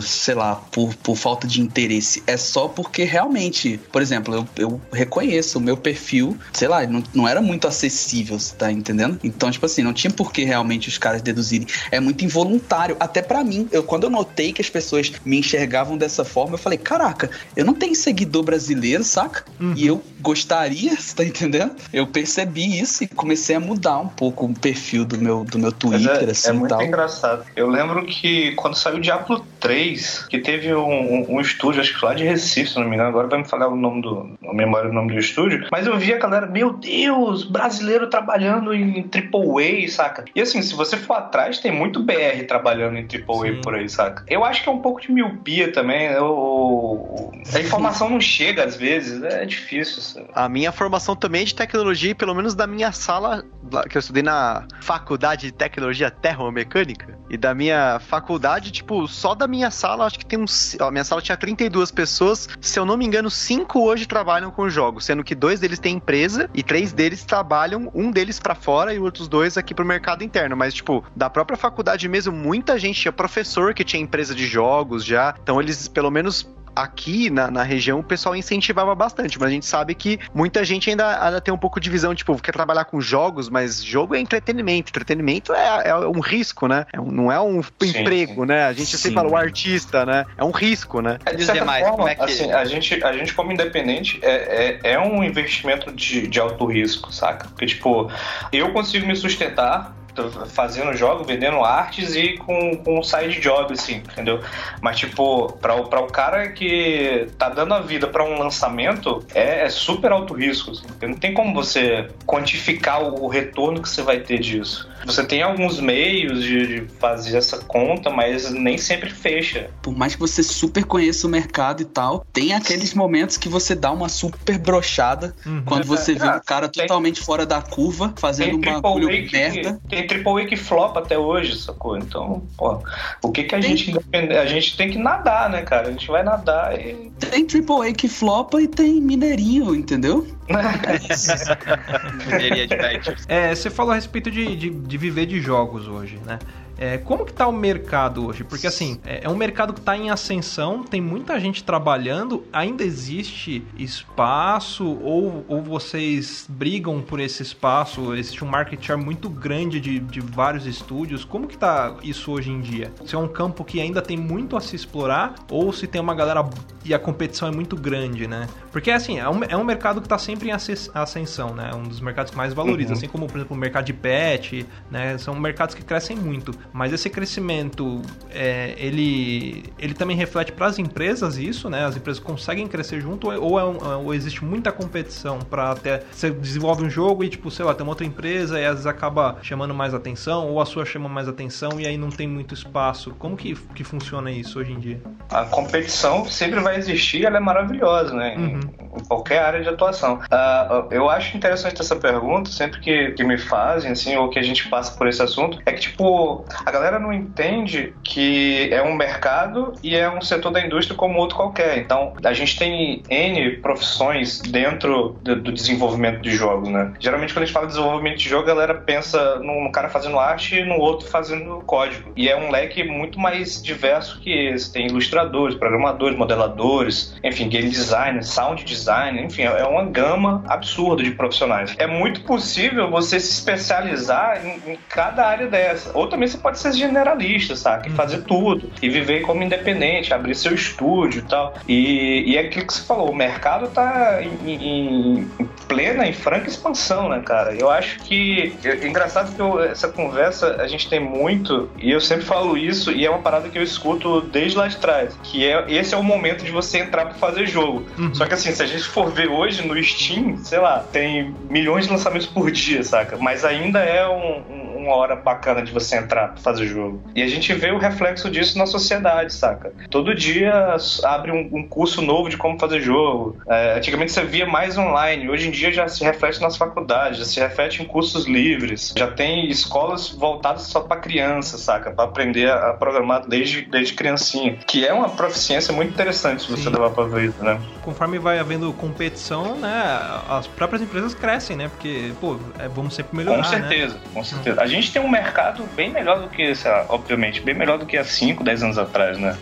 sei lá, por, por falta de interesse. É só porque realmente, por exemplo, eu, eu reconheço o meu perfil, sei lá, não, não era muito acessível, você tá entendendo? Então, tipo assim, não tinha por que realmente os caras deduzirem. É muito involuntário. Até para mim, eu, quando eu notei que as pessoas me enxergavam dessa forma, eu falei, caraca, eu não tenho seguidor brasileiro, saca? Uhum. E eu gostaria, você tá entendendo? Eu percebi isso e comecei a mudar um pouco o perfil do meu, do meu Twitter, é, assim, é muito tal. engraçado. Eu lembro que quando saiu o Diablo 3, que teve um, um, um, estúdio, acho que lá de Recife, se não me engano, agora vai me falar o nome do. a memória do nome do estúdio, mas eu vi a galera, meu Deus, brasileiro trabalhando em AAA, saca? E assim, se você for atrás, tem muito BR trabalhando em AAA Sim. por aí, saca? Eu acho que é um pouco de miopia também. Eu, a informação não chega às vezes, é difícil. Sabe? A minha formação também é de tecnologia, pelo menos da minha sala, que eu estudei na faculdade de tecnologia termomecânica, e da minha faculdade, tipo, só da minha sala, acho que tem uns. A minha sala tinha 32 pessoas, se eu não me engano, cinco hoje trabalham com jogos, sendo que dois deles têm empresa e três deles trabalham, um deles para fora e outros dois aqui pro mercado interno. Mas, tipo, da própria faculdade mesmo, muita gente tinha professor que tinha empresa de jogos já, então eles pelo menos aqui na, na região o pessoal incentivava bastante, mas a gente sabe que muita gente ainda, ainda tem um pouco de visão, tipo, quer trabalhar com jogos, mas jogo é entretenimento. Entretenimento é, é um risco, né? É um, não é um sim, emprego, sim. né? A gente sim. sempre fala o artista, né? É um risco, né? É, de certa mais, forma, é que... assim, a gente, a gente como independente é, é, é um investimento de, de alto risco, saca? Porque, tipo, eu consigo me sustentar fazendo jogo, vendendo artes e com, com side job, assim, entendeu? Mas, tipo, pra, pra o cara que tá dando a vida para um lançamento, é, é, super alto risco. Assim, não tem como você quantificar o retorno que você vai ter disso. Você tem alguns meios de, fazer essa conta, mas nem sempre fecha. Por mais que você super conheça o mercado e tal, tem aqueles momentos que você dá uma super brochada uhum. quando você vê o cara tem, totalmente fora da curva, fazendo um bagulho que, merda. Tem triple A que flopa até hoje, sacou? Então, pô, o que que a tem, gente a gente tem que nadar, né, cara? A gente vai nadar e tem triple A que flopa e tem mineirinho, entendeu? É, você falou a respeito de, de, de viver de jogos hoje, né? É, como que tá o mercado hoje? Porque assim, é, é um mercado que está em ascensão, tem muita gente trabalhando, ainda existe espaço ou, ou vocês brigam por esse espaço? Existe um market share muito grande de, de vários estúdios. Como que tá isso hoje em dia? Se é um campo que ainda tem muito a se explorar ou se tem uma galera e a competição é muito grande, né? Porque assim, é um, é um mercado que está sempre em ascensão, né? É um dos mercados que mais valoriza, uhum. assim como, por exemplo, o mercado de pet, né? São mercados que crescem muito. Mas esse crescimento, é, ele, ele também reflete para as empresas isso, né? As empresas conseguem crescer junto ou, é um, ou existe muita competição para até você desenvolve um jogo e tipo, sei lá, tem uma outra empresa e às vezes acaba chamando mais atenção ou a sua chama mais atenção e aí não tem muito espaço. Como que, que funciona isso hoje em dia? A competição sempre vai existir, ela é maravilhosa, né? Uhum. Em, qualquer área de atuação. Uh, eu acho interessante essa pergunta, sempre que, que me fazem, assim, ou que a gente passa por esse assunto, é que, tipo, a galera não entende que é um mercado e é um setor da indústria como outro qualquer. Então, a gente tem N profissões dentro do, do desenvolvimento de jogos, né? Geralmente, quando a gente fala de desenvolvimento de jogo, a galera pensa num cara fazendo arte e no outro fazendo código. E é um leque muito mais diverso que esse. Tem ilustradores, programadores, modeladores, enfim, game design, sound design, enfim, é uma gama absurda de profissionais. É muito possível você se especializar em, em cada área dessa. Ou também você pode ser generalista, sabe? E fazer tudo. E viver como independente, abrir seu estúdio e tal. E, e é aquilo que você falou, o mercado tá em, em, em plena e franca expansão, né, cara? Eu acho que. É engraçado que eu, essa conversa a gente tem muito, e eu sempre falo isso, e é uma parada que eu escuto desde lá de trás. Que é esse é o momento de você entrar pra fazer jogo. Uhum. Só que assim, se a gente for ver hoje no Steam, sei lá, tem milhões de lançamentos por dia, saca? Mas ainda é um, um uma hora bacana de você entrar pra fazer jogo. E a gente vê o reflexo disso na sociedade, saca? Todo dia abre um, um curso novo de como fazer jogo. É, antigamente você via mais online, hoje em dia já se reflete nas faculdades, já se reflete em cursos livres, já tem escolas voltadas só para criança, saca? Para aprender a programar desde, desde criancinha. Que é uma proficiência muito interessante se você levar pra ver isso, né? Conforme vai havendo competição, né, as próprias empresas crescem, né? Porque, pô, é, vamos sempre melhorar, Com certeza, né? com certeza. A gente tem um mercado bem melhor do que, sei lá, obviamente, bem melhor do que há 5, 10 anos atrás, né?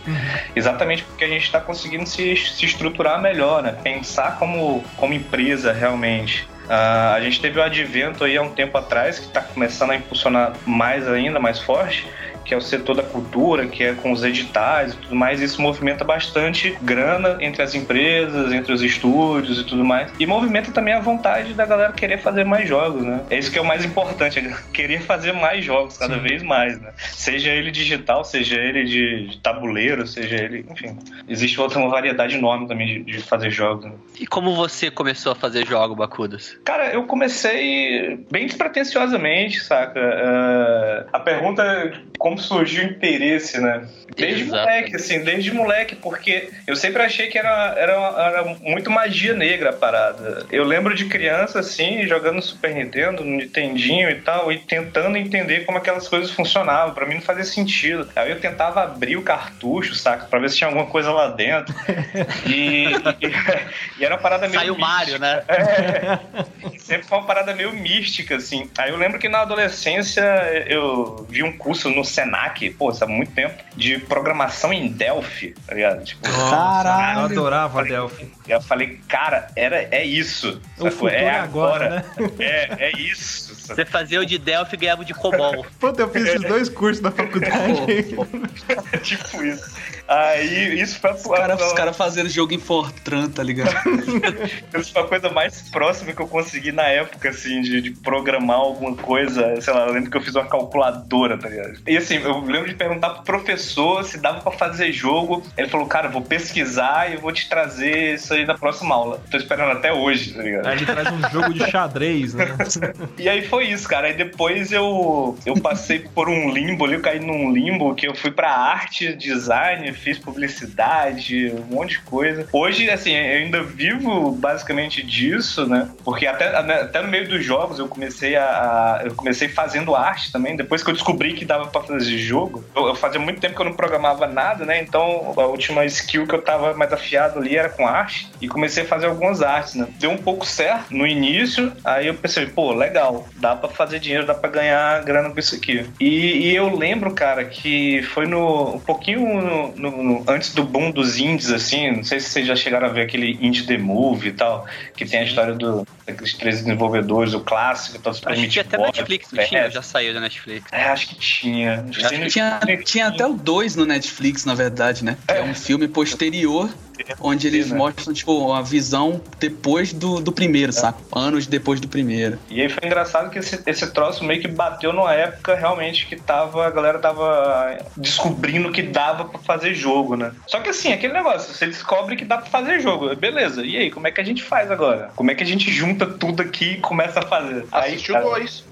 Exatamente porque a gente está conseguindo se, se estruturar melhor, né? Pensar como, como empresa realmente. Ah, a gente teve o advento aí há um tempo atrás, que está começando a impulsionar mais ainda, mais forte, que é o setor da cultura, que é com os editais e tudo mais. Isso movimenta bastante grana entre as empresas, entre os estúdios e tudo mais. E movimenta também a vontade da galera querer fazer mais jogos, né? É isso que é o mais importante, é querer fazer mais jogos cada Sim. vez mais, né? Seja ele digital, seja ele de, tabuleiro, seja ele. Enfim, existe outra uma variedade enorme também de, de fazer jogos. né? E como você começou a fazer jogo, Bacudas? Cara, eu comecei bem despretensiosamente, saca? É, a pergunta é como surgiu o interesse, né? Desde Exato. moleque, assim, desde moleque, porque eu sempre achei que era, era, era muito magia negra a parada. Eu lembro de criança, assim, jogando Super Nintendo, no Nintendinho e tal, e tentando entender como aquelas coisas funcionavam. Pra mim não fazia sentido. Aí eu tentava abrir o cartucho, saca? Pra ver se tinha alguma coisa lá dentro. E, e, e era uma parada meio. Saiu o Mario, né? É, sempre foi uma parada meio mística, assim. Aí eu lembro que na adolescência eu vi um curso no Senac, pô, isso há muito tempo, de programação em Delphi, tá ligado? Tipo, Nossa, eu adorava Delphi. eu falei, cara, era, é isso. O sacou? futuro é é agora, né? É, é isso. sacou? Você fazia o de Delphi e ganhava o de COBOL. Puta, eu fiz esses dois cursos na faculdade. tipo isso. Aí isso foi, Os caras os cara fazendo jogo em Fortran, tá ligado? isso foi a coisa mais próxima que eu consegui na época, assim, de, de programar alguma coisa. Sei lá, eu lembro que eu fiz uma calculadora, tá ligado? E assim, eu lembro de perguntar pro professor se dava pra fazer jogo. Ele falou, cara, vou pesquisar e eu vou te trazer isso aí na próxima aula. Tô esperando até hoje, tá ligado? Aí ele traz um jogo de xadrez, né? E aí foi isso, cara. Aí depois eu, eu passei por um limbo ali, eu caí num limbo que eu fui pra arte, design, fiz publicidade, um monte de coisa. Hoje, assim, eu ainda vivo basicamente disso, né? Porque até, até no meio dos jogos eu comecei a. Eu comecei fazendo arte também. Depois que eu descobri que dava pra fazer jogo, eu, eu fazia muito tempo que eu não programava nada, né? Então a última skill que eu tava mais afiado ali era com arte. E comecei a fazer algumas artes, né? Deu um pouco certo no início, aí eu pensei, pô, legal, dá pra fazer dinheiro, dá pra ganhar grana com isso aqui. E, e eu lembro, cara, que foi no um pouquinho no- no- no- antes do boom dos indies, assim, não sei se vocês já chegaram a ver aquele Indie The Movie e tal, que tem a história do, daqueles três desenvolvedores, o clássico, tal, Super Acho que até Netflix, não tinha? é, Já saiu da Netflix. é, acho que tinha. Acho que Tinha, tinha até o 2 no Netflix, na verdade, né? Que é um filme posterior, onde eles né? mostram, tipo, a visão depois do, do primeiro, saca? Anos depois do primeiro. E aí foi engraçado que esse, esse troço meio que bateu numa época realmente que tava, a galera tava descobrindo que dava pra fazer jogo, né? Só que assim, aquele negócio, você descobre que dá pra fazer jogo, beleza. E aí, como é que a gente faz agora? Como é que a gente junta tudo aqui e começa a fazer? Aí, Assistiu cara, dois.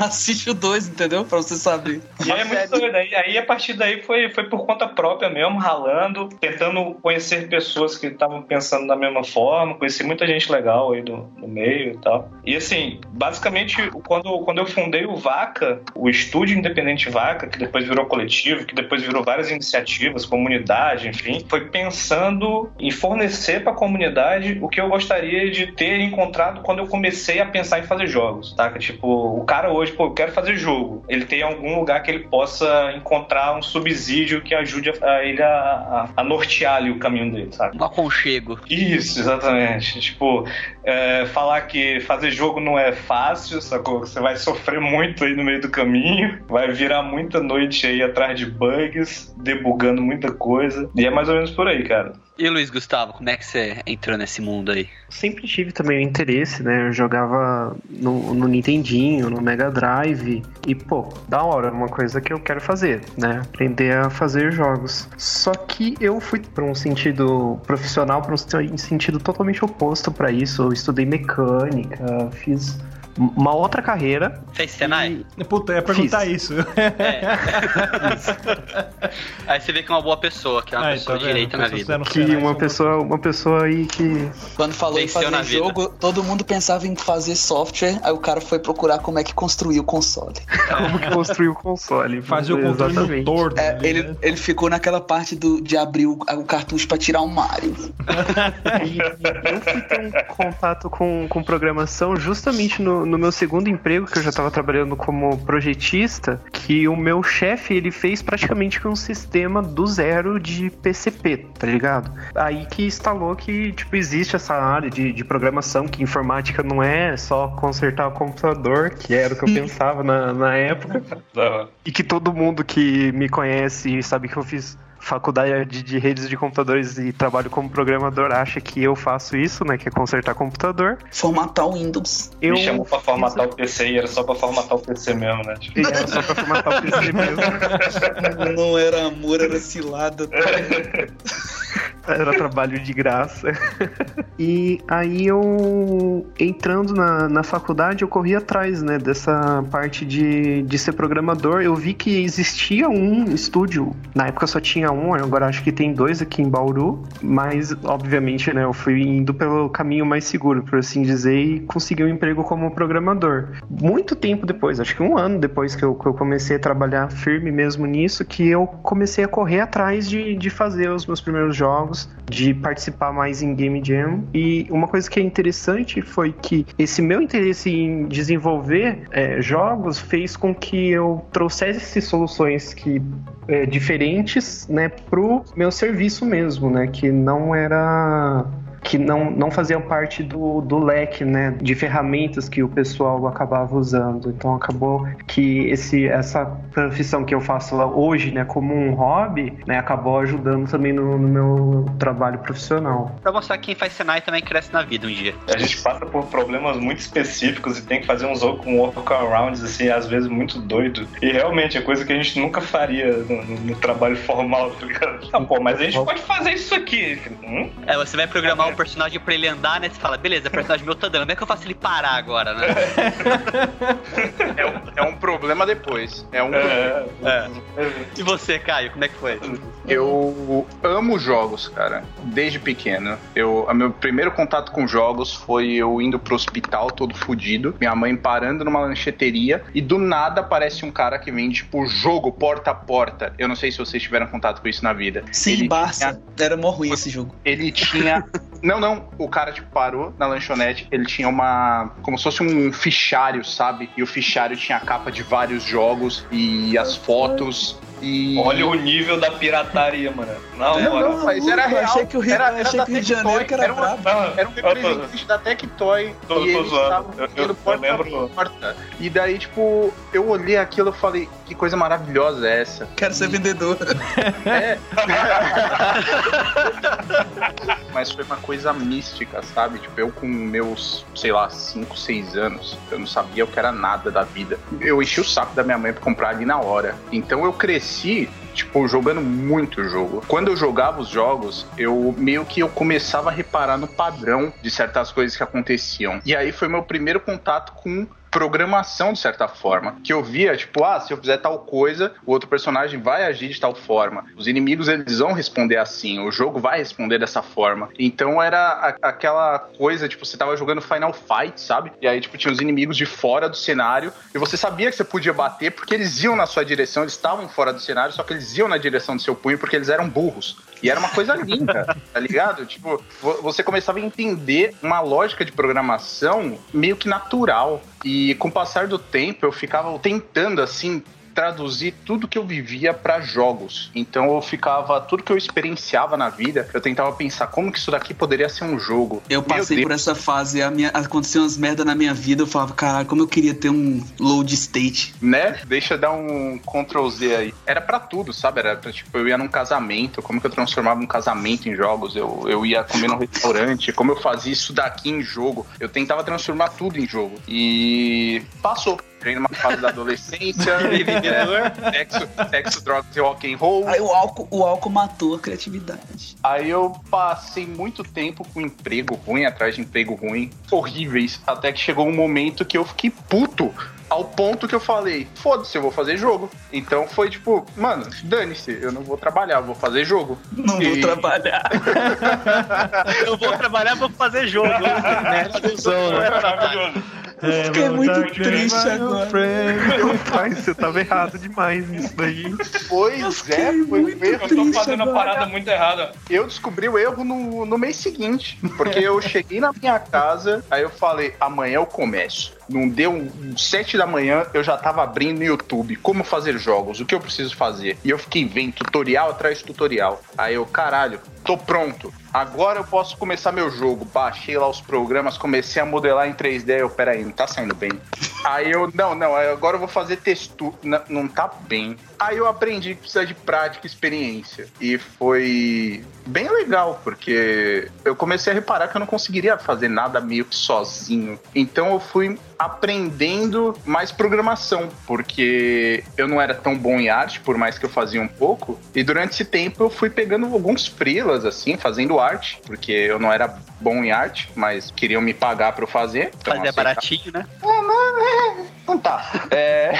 Assiste o 2, entendeu? Pra você saber. E aí é muito doido. Aí, aí a partir daí foi, foi por conta própria mesmo, ralando, tentando conhecer pessoas que estavam pensando da mesma forma, conheci muita gente legal aí do, no meio e tal. E assim, basicamente, quando, quando eu fundei o Vaca, o estúdio independente Vaca, que depois virou coletivo, que depois virou várias iniciativas, comunidade, enfim, foi pensando em fornecer para a comunidade o que eu gostaria de ter encontrado quando eu comecei a pensar em fazer jogos, tá? Tipo, o cara hoje, pô, eu quero fazer jogo. Ele tem algum lugar que ele possa encontrar um subsídio que ajude a, a ele a, a, a nortear ali o caminho dele, sabe? Um aconchego. Isso, exatamente. Tipo, é, falar que fazer jogo não é fácil, sacou? Você vai sofrer muito aí no meio do caminho, vai virar muita noite aí atrás de bugs, debugando muita coisa. E é mais ou menos por aí, cara. E Luiz Gustavo, como é que você entrou nesse mundo aí? Sempre tive também o interesse, né? Eu jogava no, no Nintendinho, no Mega Drive. E, pô, da hora, uma coisa que eu quero fazer, né? Aprender a fazer jogos. Só que eu fui para um sentido profissional, para um sentido totalmente oposto para isso. Eu estudei mecânica, fiz uma outra carreira. Fez Senai? Puta, eu ia perguntar Fiz. isso. Aí você vê que é uma boa pessoa, que é uma Aí, pessoa tá direita na vida. Que Senai, uma pessoa, uma pessoa aí que. Quando falou em Venceu fazer na vida. jogo, todo mundo pensava em fazer software, aí o cara foi procurar como é que construiu o console. Como que construiu o console. Fazer o controle Exatamente. torno. É, ali, ele, né? ele ficou naquela parte do, de abrir o, o cartucho pra tirar um Mario. E eu fui ter um contato com, com programação justamente no, no meu segundo emprego, que eu já estava trabalhando como projetista, que o meu chefe ele fez praticamente um sistema do zero de PCP, tá ligado? Aí que instalou que tipo, existe essa área de, de programação, que informática não é só consertar o computador, que era o que eu pensava na, na época. E que todo mundo que me conhece e sabe que eu fiz faculdade de, de redes de computadores e trabalho como programador acha que eu faço isso, né? Que é consertar computador. Formatar o Windows. Eu Me chamou pra formatar o PC e era só pra formatar o PC mesmo, né? Tipo, fiz- era só pra formatar o PC mesmo. Não era amor, era cilada. Era trabalho de graça. E aí eu, entrando na, na faculdade, eu corri atrás, né, dessa parte de, de ser programador. Eu vi que existia um estúdio, na época só tinha um, agora acho que tem dois aqui em Bauru, mas obviamente, né, eu fui indo pelo caminho mais seguro, por assim dizer, e consegui um emprego como programador. Muito tempo depois, acho que um ano depois que eu, que eu comecei a trabalhar firme mesmo nisso, que eu comecei a correr atrás de, de fazer os meus primeiros jogos, de participar mais em Game Jam. E uma coisa que é interessante foi que esse meu interesse em desenvolver é, jogos fez com que eu trouxesse soluções que é, diferentes, né, pro meu serviço mesmo, né, que não era que não, não faziam parte do, do leque né, de ferramentas que o pessoal acabava usando. Então acabou que esse, essa profissão que eu faço hoje né, como um hobby né, acabou ajudando também no, no meu trabalho profissional. Pra mostrar que quem faz Senai também cresce na vida um dia. A gente passa por problemas muito específicos e tem que fazer um jogo com workarounds, assim, às vezes muito doido. E realmente é coisa que a gente nunca faria no, no- trabalho formal, tá ligado? Ah, pô, mas a gente pode fazer isso aqui. Hum? É, você vai programar um personagem pra ele andar, né? Você fala, beleza, o personagem meu tá andando, como é que eu faço ele parar agora, né? É um, é um problema depois. É um É, É. E você, Caio, como é que foi? Eu amo jogos, cara, desde pequeno. Eu, o meu primeiro contato com jogos foi eu indo pro hospital todo fudido, minha mãe parando numa lancheteria e do nada aparece um cara que vende tipo jogo porta a porta. Eu não sei se vocês tiveram contato com isso na vida. Sim, Ele Barça. Era mó ruim esse jogo. Ele tinha. Não, não. O cara, tipo, parou na lanchonete. Ele tinha uma. Como se fosse um fichário, sabe? E o fichário tinha a capa de vários jogos e as fotos. E. Olha o nível da pirataria, mano. Não, Não, mano. não, mas era Eu real. achei que o Rio- era, eu era achei da que Rio de Janeiro que era era, uma- Não, era um eu tô- representante da Tectoy. Tô- e tô eles zoando. estavam Eu- vendendo eu- eu porta lembro- porta. E daí, tipo, eu olhei aquilo e falei, que coisa maravilhosa é essa? Quero ser vendedor. É. Mas foi uma coisa mística, sabe? Tipo, eu com meus, sei lá, 5, 6 anos, eu não sabia o que era nada da vida. Eu enchi o saco da minha mãe pra comprar ali na hora. Então eu cresci tipo, jogando muito jogo. Quando eu jogava os jogos, eu meio que eu começava a reparar no padrão de certas coisas que aconteciam. E aí foi meu primeiro contato com programação de certa forma, que eu via, tipo, ah, se eu fizer tal coisa, o outro personagem vai agir de tal forma. Os inimigos eles vão responder assim, o jogo vai responder dessa forma. Então era a- aquela coisa, tipo, você tava jogando Final Fight, sabe? E aí tipo tinha os inimigos de fora do cenário e você sabia que você podia bater porque eles iam na sua direção, eles estavam fora do cenário, só que eles iam na direção do seu punho porque eles eram burros. E era uma coisa linda, tá ligado? Tipo, vo- você começava a entender uma lógica de programação meio que natural. E com o passar do tempo, eu ficava tentando, assim, traduzir tudo que eu vivia para jogos. Então eu ficava, tudo que eu experienciava na vida, eu tentava pensar como que isso daqui poderia ser um jogo. Eu passei por essa fase, a minha, aconteceu umas merda na minha vida, eu falava, caralho, como eu queria ter um load state. né? Deixa eu dar um Ctrl Z aí. Era pra tudo, sabe? Era pra, tipo, eu ia num casamento, como que eu transformava um casamento em jogos? Eu, eu ia comer num restaurante, como eu fazia isso daqui em jogo? Eu tentava transformar tudo em jogo. E passou. Entrei numa fase da adolescência, é, sexo, sexo, drogas e rock and roll. Aí o álcool, o álcool matou a criatividade. Aí eu passei muito tempo com emprego ruim, atrás de emprego ruim, horríveis, até que chegou um momento que eu fiquei puto. Ao ponto que eu falei, foda-se, eu vou fazer jogo. Então foi tipo, mano, dane-se, eu não vou trabalhar, eu vou fazer jogo. Não vou E- trabalhar. Eu vou trabalhar, vou fazer jogo. né? Maravilhoso. Fiquei muito triste agora. Pai, você tava errado demais nisso daí. Pois é, foi erro. Eu tô fazendo a parada muito errada. Eu descobri o erro no, no mês seguinte, porque eu cheguei na minha casa, aí eu falei, amanhã eu começo. Não deu sete da manhã, eu já tava abrindo no YouTube como fazer jogos, o que eu preciso fazer. E eu fiquei vendo tutorial atrás de tutorial. Aí eu, caralho, tô pronto. Agora eu posso começar meu jogo. Baixei lá os programas, comecei a modelar em 3D. Eu, peraí, não tá saindo bem. Aí eu, não, não, agora eu vou fazer textura. Não, não tá bem. Aí eu aprendi que precisa de prática e experiência. E foi bem legal, porque eu comecei a reparar que eu não conseguiria fazer nada meio que sozinho. Então eu fui aprendendo mais programação, porque eu não era tão bom em arte, por mais que eu fazia um pouco. E durante esse tempo eu fui pegando alguns freelas, assim, fazendo arte, porque eu não era bom em arte, mas queriam me pagar pra eu fazer. Então Fazer aceitava. baratinho, né? Não tá. É...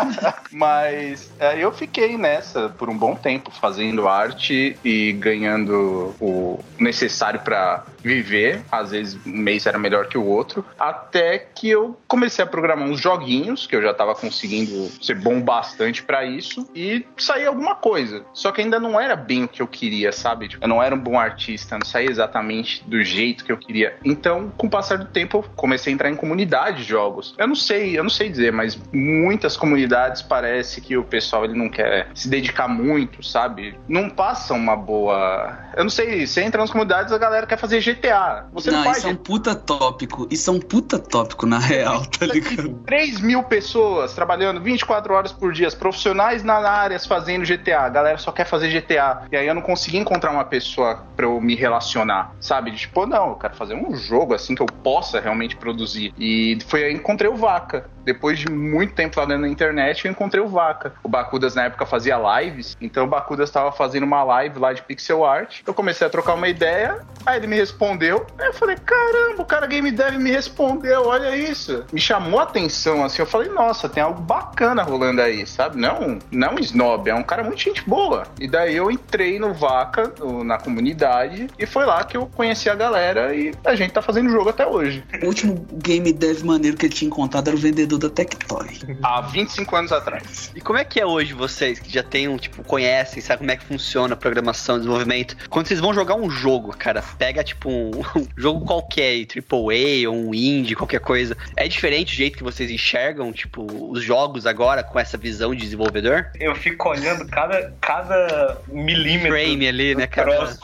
Mas é, eu fiquei nessa por um bom tempo, fazendo arte e ganhando o necessário pra viver. Às vezes um mês era melhor que o outro. Até que eu comecei a programar uns joguinhos, que eu já tava conseguindo ser bom bastante pra isso, e saía alguma coisa. Só que ainda não era bem o que eu queria, sabe? Tipo, eu não era um bom artista, não saía exatamente do jeito que eu queria. Então, com o passar do tempo, eu comecei a entrar em comunidade de jogos. Eu não sei, eu não sei dizer, mas muitas comunidades parece que o pessoal ele não quer se dedicar muito, sabe? Não passa uma boa. Eu não sei, você entra nas comunidades, a galera quer fazer GTA. Você não, não, faz isso é um puta tópico. Isso é um puta tópico, na real, tá ligado? 3 mil pessoas trabalhando 24 horas por dia, profissionais na áreas fazendo GTA. A galera só quer fazer GTA. E aí eu não consegui encontrar uma pessoa pra eu me relacionar, sabe? Tipo, não, eu quero fazer um jogo assim que eu possa realmente produzir. E foi aí que encontrei o Vaca. Depois de muito tempo lá dentro na internet, eu encontrei o Vaca. O Bacudas na época fazia lives, então o Bacudas estava fazendo uma live lá de pixel art. Eu comecei a trocar uma ideia, aí ele me respondeu. Aí eu falei, caramba, o cara game dev me respondeu, olha isso. Me chamou a atenção, assim, eu falei, nossa, tem algo bacana rolando aí, sabe? Não, não um snob, é um cara muito gente boa. E daí eu entrei no Vaca, no- na comunidade, e foi lá que eu conheci a galera e a gente tá fazendo jogo até hoje. O último game dev maneiro que ele tinha encontrado era o vendedor da Tectoy. Há 25 anos atrás. E como é que é hoje vocês que já tem um, tipo, conhecem, sabe como é que funciona a programação, desenvolvimento? Quando vocês vão jogar um jogo, cara, pega tipo um, um jogo qualquer, AAA ou um indie, qualquer coisa. É diferente o jeito que vocês enxergam, tipo, os jogos agora com essa visão de desenvolvedor? Eu fico olhando cada, cada milímetro Frame ali, né, cara?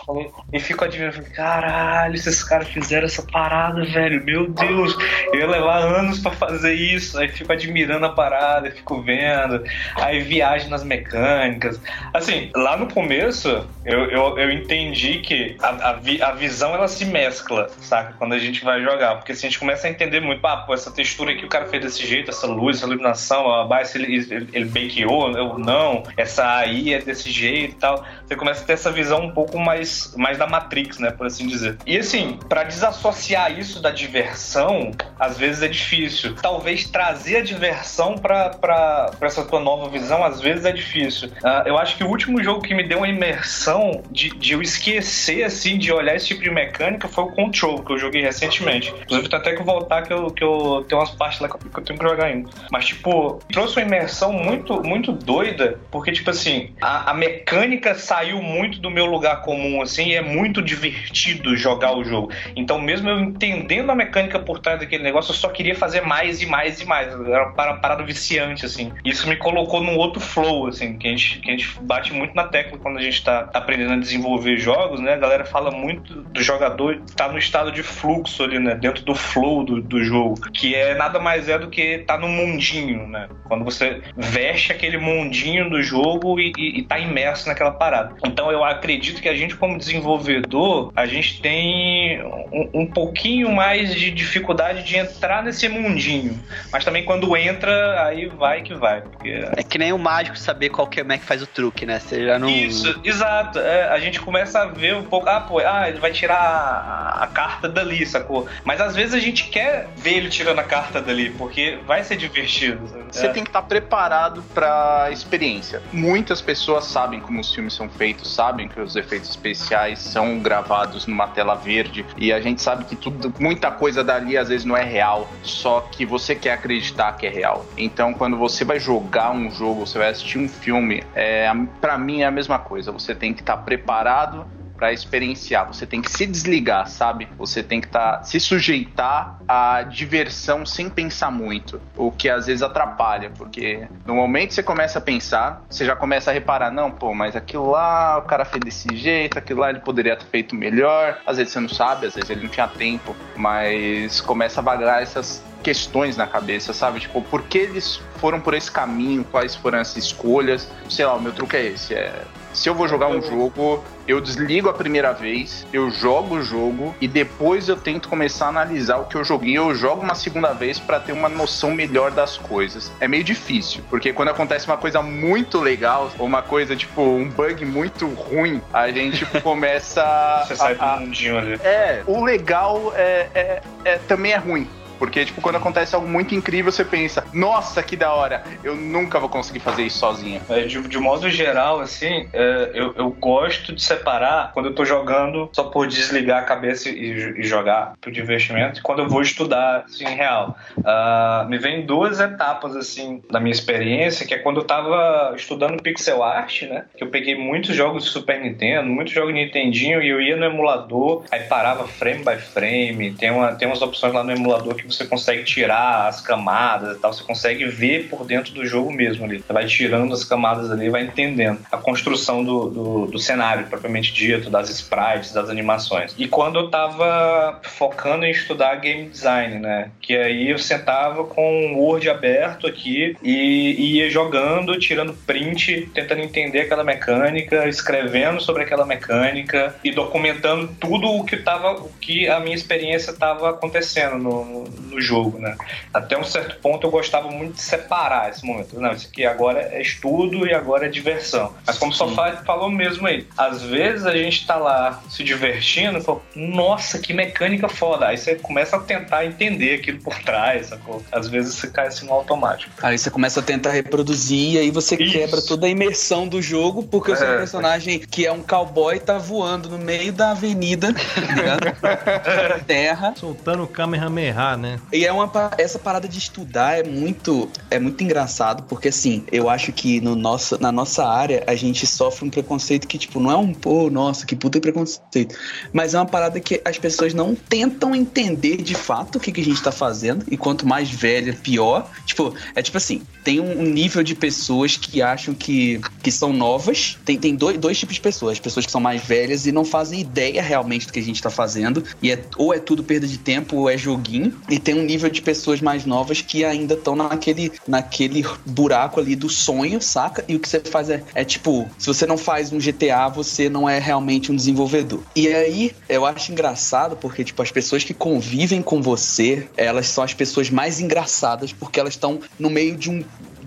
e fico admirando. Caralho, esses caras fizeram essa parada, velho. Meu Deus, eu ia levar anos pra fazer isso. Aí fico admirando a parada, fico vendo. Aí viajo nas mecânicas. Assim, lá no começo, eu, eu, eu entendi que a, a, vi- a visão ela se mescla, saca? Quando a gente vai jogar. Porque se a gente começa a entender muito, ah, pô, essa textura aqui o cara fez desse jeito, essa luz, essa iluminação, a base ele, ele, ele bakeou, eu não, essa aí é desse jeito e tal. Você começa a ter essa visão um pouco mais, mais da Matrix, né, por assim dizer. E assim, pra desassociar isso da diversão, às vezes é difícil. Talvez trazer a diversão pra essa tua nova visão, às vezes é difícil. Ah, eu acho que o último jogo que me deu uma imersão de, de eu esquecer, assim, de olhar esse tipo de mecânica foi o Control, que eu joguei recentemente. Inclusive, tem até que voltar que eu, que eu tenho umas partes lá que eu tenho que jogar ainda. Mas, tipo, trouxe uma imersão muito, muito doida, porque, tipo assim, a, a mecânica saiu muito do meu lugar comum, assim, e é muito divertido jogar o jogo. Então, mesmo eu entendendo a mecânica por trás daquele negócio, eu só queria fazer mais e mais e mais. Era uma parada viciante, assim. Isso me colocou num outro flow, assim, que a gente, que a gente bate muito na tecla quando a gente tá aprendendo a desenvolver jogos, né? A galera fala muito do jogador tá no estado de fluxo ali, né? Dentro do flow do, do jogo. Que é nada mais é do que tá no mundinho, né? Quando você veste aquele mundinho do jogo e, e, e tá imerso naquela parada. Então eu acredito que a gente, como desenvolvedor, a gente tem um, um pouquinho mais de dificuldade de entrar nesse mundinho. Mas também quando entra, aí vai que vai. Porque... É que nem o mágico saber qual que é, como é que faz o truque, né? Você já não. Isso, exato. É, a gente começa a ver um pouco, ah, pô, ah, ele vai tirar a, a carta dali, sacou? Mas às vezes a gente quer ver ele tirando a carta dali, porque vai ser divertido. sabe? Você É. tem que estar preparado pra experiência. Muitas pessoas sabem como os filmes são feitos, sabem que os efeitos especiais são gravados numa tela verde e a gente sabe que tudo, muita coisa dali às vezes não é real, só que você quer acreditar que é real. Então, quando você vai jogar um jogo, você vai assistir um filme, é, para mim é a mesma coisa. Você tem que estar preparado para experienciar. Você tem que se desligar, sabe? Você tem que tá, se sujeitar à diversão sem pensar muito, o que às vezes atrapalha, porque no momento que você começa a pensar, você já começa a reparar, não, pô, mas aquilo lá o cara fez desse jeito, aquilo lá ele poderia ter feito melhor. Às vezes você não sabe, às vezes ele não tinha tempo, mas começa a vagar essas questões na cabeça, sabe? Tipo, por que eles foram por esse caminho? Quais foram as escolhas? Sei lá, o meu truque é esse, é se eu vou jogar um jogo, eu desligo a primeira vez, eu jogo o jogo e depois eu tento começar a analisar o que eu joguei. Eu jogo uma segunda vez para ter uma noção melhor das coisas. É meio difícil, porque quando acontece uma coisa muito legal, ou uma coisa tipo um bug muito ruim, a gente tipo, começa Você sai a, do mundinho ali. é, o legal é, é- é- também é ruim. Porque, tipo, quando acontece algo muito incrível, você pensa, nossa, que da hora, eu nunca vou conseguir fazer isso sozinho. É, De, de modo geral, assim, é, eu, eu gosto de separar quando eu tô jogando só por desligar a cabeça e, e jogar pro divertimento, e quando eu vou estudar, assim, real. Ah, me vem duas etapas, assim, da minha experiência, que é quando eu tava estudando pixel art, né? Que eu peguei muitos jogos de Super Nintendo, muitos jogos de Nintendinho, e eu ia no emulador, aí parava frame by frame, tem, uma, tem umas opções lá no emulador que você consegue tirar as camadas e tal, você consegue ver por dentro do jogo mesmo ali. Você vai tirando as camadas ali vai entendendo a construção do, do, do cenário, propriamente dito, das sprites, das animações. E quando eu tava focando em estudar game design, né? Que aí eu sentava com o Word aberto aqui e, e ia jogando, tirando print, tentando entender aquela mecânica, escrevendo sobre aquela mecânica e documentando tudo o que tava, o que a minha experiência estava acontecendo no, no, jogo, né? Até um certo ponto eu gostava muito de separar esse momento. Não, isso aqui agora é estudo e agora é diversão. Mas como o Sofá falou mesmo aí, às vezes a gente tá lá se divertindo e fala, nossa, que mecânica foda. Aí você começa a tentar entender aquilo por trás, sacou? Às vezes você cai assim no automático. Aí você começa a tentar reproduzir e aí você Isso. quebra toda a imersão do jogo, porque o seu É. personagem, que é um cowboy, tá voando no meio da avenida, tá terra. Soltando o Kamehameha, né? E é uma essa parada de estudar é muito é muito engraçado, porque assim, eu acho que no nosso, na nossa área a gente sofre um preconceito que tipo não é um pô, nossa, que puta preconceito, mas é uma parada que as pessoas não tentam entender de fato o que, que a gente tá fazendo, e quanto mais velha, pior. Tipo, é tipo assim, tem um, nível de pessoas que acham que, que são novas, tem, tem dois, dois tipos de pessoas, as pessoas que são mais velhas e não fazem ideia realmente do que a gente tá fazendo, e é, ou é tudo perda de tempo ou é joguinho, e tem um nível de pessoas mais novas que ainda estão naquele, naquele buraco ali do sonho, saca? E o que você faz é, é tipo, se você não faz um GTA, você não é realmente um desenvolvedor. E aí, eu acho engraçado porque, tipo, as pessoas que convivem com você, elas são as pessoas mais engraçadas porque elas estão no meio de um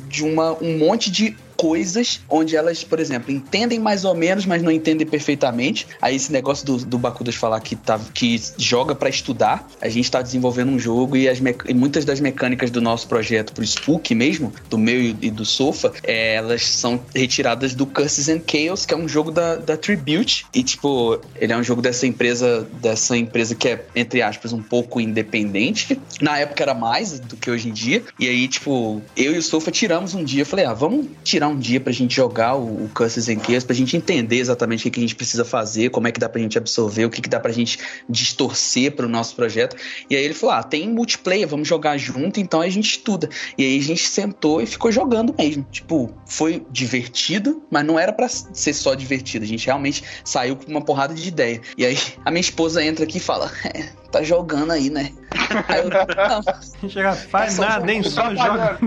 de uma, um monte de coisas onde elas, por exemplo, entendem mais ou menos, mas não entendem perfeitamente. Aí esse negócio do, do Bakudas falar que, tá, que joga pra estudar, a gente tá desenvolvendo um jogo e, as e muitas das mecânicas do nosso projeto pro Spook mesmo, do meu e, do Sofa, é, elas são retiradas do Curses and Chaos, que é um jogo da, da Tribute. E, tipo, ele é um jogo dessa empresa, dessa empresa que é, entre aspas, um pouco independente. Na época era mais do que hoje em dia. E aí, tipo, eu e o Sofa tiramos um dia. Falei, ah, vamos tirar um dia pra gente jogar o, o Curses and Chaos, pra gente entender exatamente o que, que a gente precisa fazer, como é que dá pra gente absorver, o que, que dá pra gente distorcer pro nosso projeto. E aí ele falou, ah, tem multiplayer, vamos jogar junto, então a gente estuda. E aí a gente sentou e ficou jogando mesmo. Tipo, foi divertido, mas não era pra ser só divertido. A gente realmente saiu com uma porrada de ideia. E aí a minha esposa entra aqui e fala, é, tá jogando aí, né? Aí eu, não, Chega, faz É só nada, nem só joga.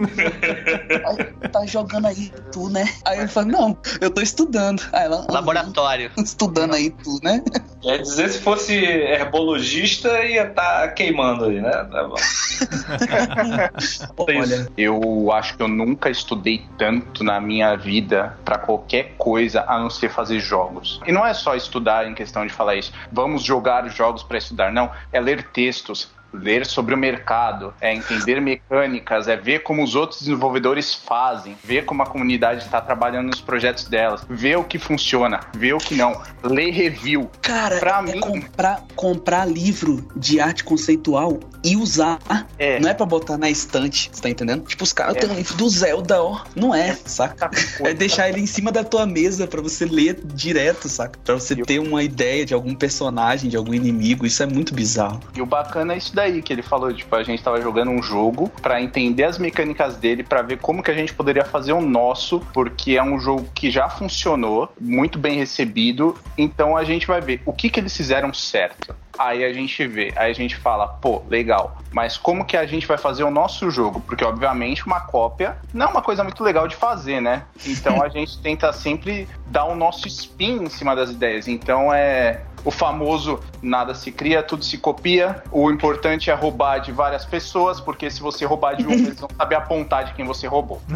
tá jogando aí tu, né? Aí eu falo, não, eu tô estudando. Aí ela, "Ah, Laboratório. estudando aí tu, né? Quer dizer, se fosse herbologista, ia estar queimando aí, né? Tá bom. Olha, Eu acho que eu nunca estudei tanto na minha vida pra qualquer coisa a não ser fazer jogos. E não é só estudar em questão de falar isso. Vamos jogar jogos pra estudar. Não, é ler textos. Ler sobre o mercado, é entender mecânicas, é ver como os outros desenvolvedores fazem, ver como a comunidade está trabalhando nos projetos delas, ver o que funciona, ver o que não, ler review. cara, Pra é mim- comprar, comprar livro de arte conceitual e usar. É. Não é pra botar na estante, você tá entendendo? Tipo, os caras É. têm um livro do Zelda, ó. Não é, saca? É deixar ele em cima da tua mesa pra você ler direto, saca? Pra você ter uma ideia de algum personagem, de algum inimigo. Isso é muito bizarro. E o bacana é isso daí que ele falou, tipo, a gente tava jogando um jogo pra entender as mecânicas dele, pra ver como que a gente poderia fazer o nosso, porque é um jogo que já funcionou, muito bem recebido, então a gente vai ver o que que eles fizeram certo. Aí a gente vê, aí a gente fala, pô, legal, mas como que a gente vai fazer o nosso jogo? Porque, obviamente, uma cópia não é uma coisa muito legal de fazer, né? Então a gente tenta sempre dar o nosso spin em cima das ideias. Então é o famoso nada se cria, tudo se copia. O importante é roubar de várias pessoas, porque se você roubar de um, eles vão saber apontar de quem você roubou.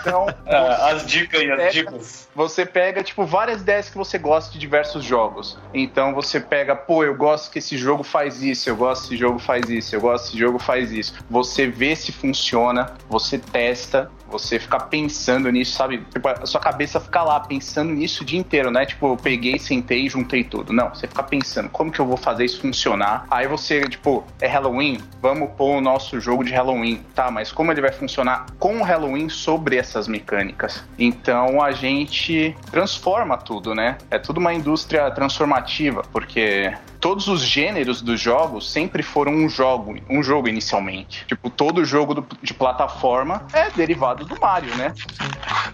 Então, Ah, as dicas e as É. dicas. você pega, tipo, várias ideias que você gosta de diversos jogos. Então você pega, pô, eu gosto que esse jogo faz isso, eu gosto que esse jogo faz isso, eu gosto que esse jogo faz isso. Você vê se funciona, você testa, você fica pensando nisso, sabe? Tipo, a sua cabeça fica lá pensando nisso o dia inteiro, né? Tipo, eu peguei, sentei e juntei tudo. Não, você fica pensando, como que eu vou fazer isso funcionar? Aí você, tipo, é Halloween? Vamos pôr o nosso jogo de Halloween. Tá, mas como ele vai funcionar com o Halloween sobre essas mecânicas? Então a gente transforma tudo, né? É tudo uma indústria transformativa, porque todos os gêneros dos jogos sempre foram um jogo, um jogo inicialmente. Tipo, todo jogo do- de plataforma é derivado do Mario, né?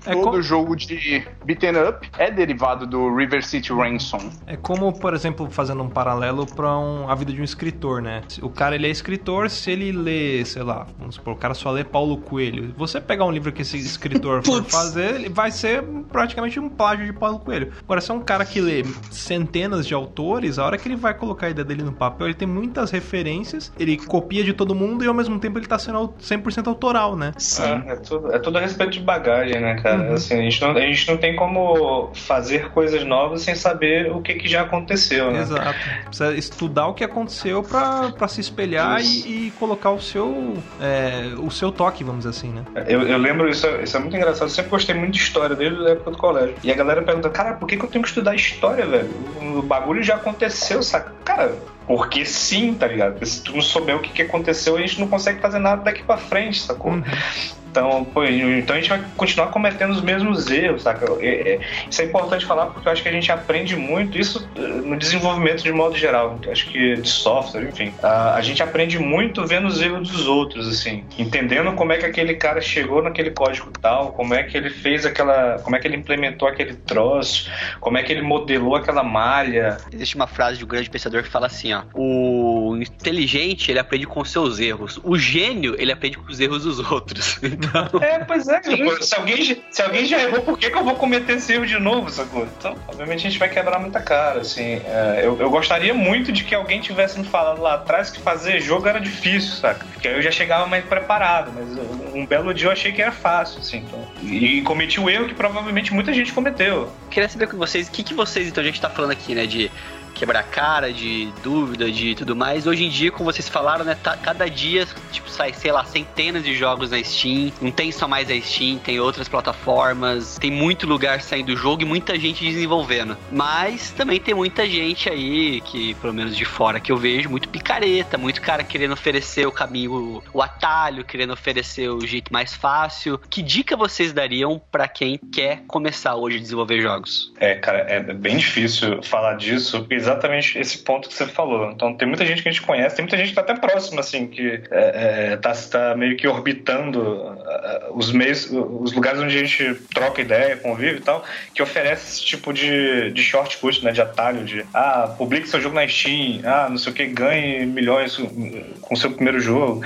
É todo como- jogo de beaten up é derivado do River City Ransom. É como, por exemplo, fazendo um paralelo para um, a vida de um escritor, né? O cara ele é escritor, se ele lê, sei lá, vamos supor, o cara só lê Paulo Coelho. Você pegar um livro que esse escritor for fazer, ele vai ser praticamente um plágio de Paulo Coelho. Agora, se é um cara que lê centenas de autores, a hora que ele vai colocar a ideia dele no papel, ele tem muitas referências, ele copia de todo mundo e ao mesmo tempo ele tá sendo au- 100% autoral, né? É, é tudo, é tudo a respeito de bagagem, né, cara? Uhum. Assim, a, gente não, a gente não tem como fazer coisas novas sem saber o que, que já aconteceu, né? Exato. Precisa estudar o que aconteceu pra pra se espelhar e, e colocar o seu, é, o seu toque, vamos dizer assim, né? Eu, eu lembro, isso, é- isso é muito engraçado. Eu sempre gostei muito de história, desde a época do colégio. E a galera pergunta, cara, por que, que eu tenho que estudar história, velho? O bagulho já aconteceu, saca? Cara, porque sim, tá ligado? Porque se tu não souber o que, que aconteceu, a gente não consegue fazer nada daqui pra frente, sacou? Uhum. Então, pô, então a gente vai continuar cometendo os mesmos erros, saca? É- é- isso é importante falar porque eu acho que a gente aprende muito isso eh, no desenvolvimento de modo geral. Acho que de software, enfim. A, a gente aprende muito vendo os erros dos outros, assim. Entendendo como é que aquele cara chegou naquele código tal, como é que ele fez aquela. como é que ele implementou aquele troço, como é que ele modelou aquela malha. Existe uma frase de um grande pensador que fala assim, ó. O inteligente, ele aprende com seus erros. O gênio, ele aprende com os erros dos outros. Então, É, pois é. tipo, se, alguém, já- se alguém já errou, por que, que eu vou cometer esse erro de novo, sacou? Então, obviamente a gente vai quebrar muita cara, assim. É, eu, eu gostaria muito de que alguém tivesse me falado lá atrás que fazer jogo era difícil, saca? Porque aí eu já chegava mais preparado, mas um, um belo dia eu achei que era fácil, assim. Então, e, cometi o erro que provavelmente muita gente cometeu. queria saber com vocês, o que, que vocês, então, a gente tá falando aqui, né, de quebrar cara, de dúvida, de tudo mais. Hoje em dia, como vocês falaram, né, tá- cada dia, tipo, sai, sei lá, centenas de jogos na Steam. Não tem só mais a Steam, tem outras plataformas, tem muito lugar saindo do jogo e muita gente desenvolvendo. Mas também tem muita gente aí, que pelo menos de fora que eu vejo, muito picareta, muito cara querendo oferecer o caminho, o atalho, querendo oferecer o jeito mais fácil. Que dica vocês dariam pra quem quer começar hoje a desenvolver jogos? É, cara, é bem difícil falar disso, porque exatamente esse ponto que você falou. Então tem muita gente que a gente conhece, tem muita gente que tá até próxima, assim, que é, é, tá, tá meio que orbitando uh, os meios, os lugares onde a gente troca ideia, convive e tal, que oferece esse tipo de, de shortcut, né? De atalho, de ah, publique seu jogo na Steam, ah, não sei o que, ganhe milhões com seu primeiro jogo.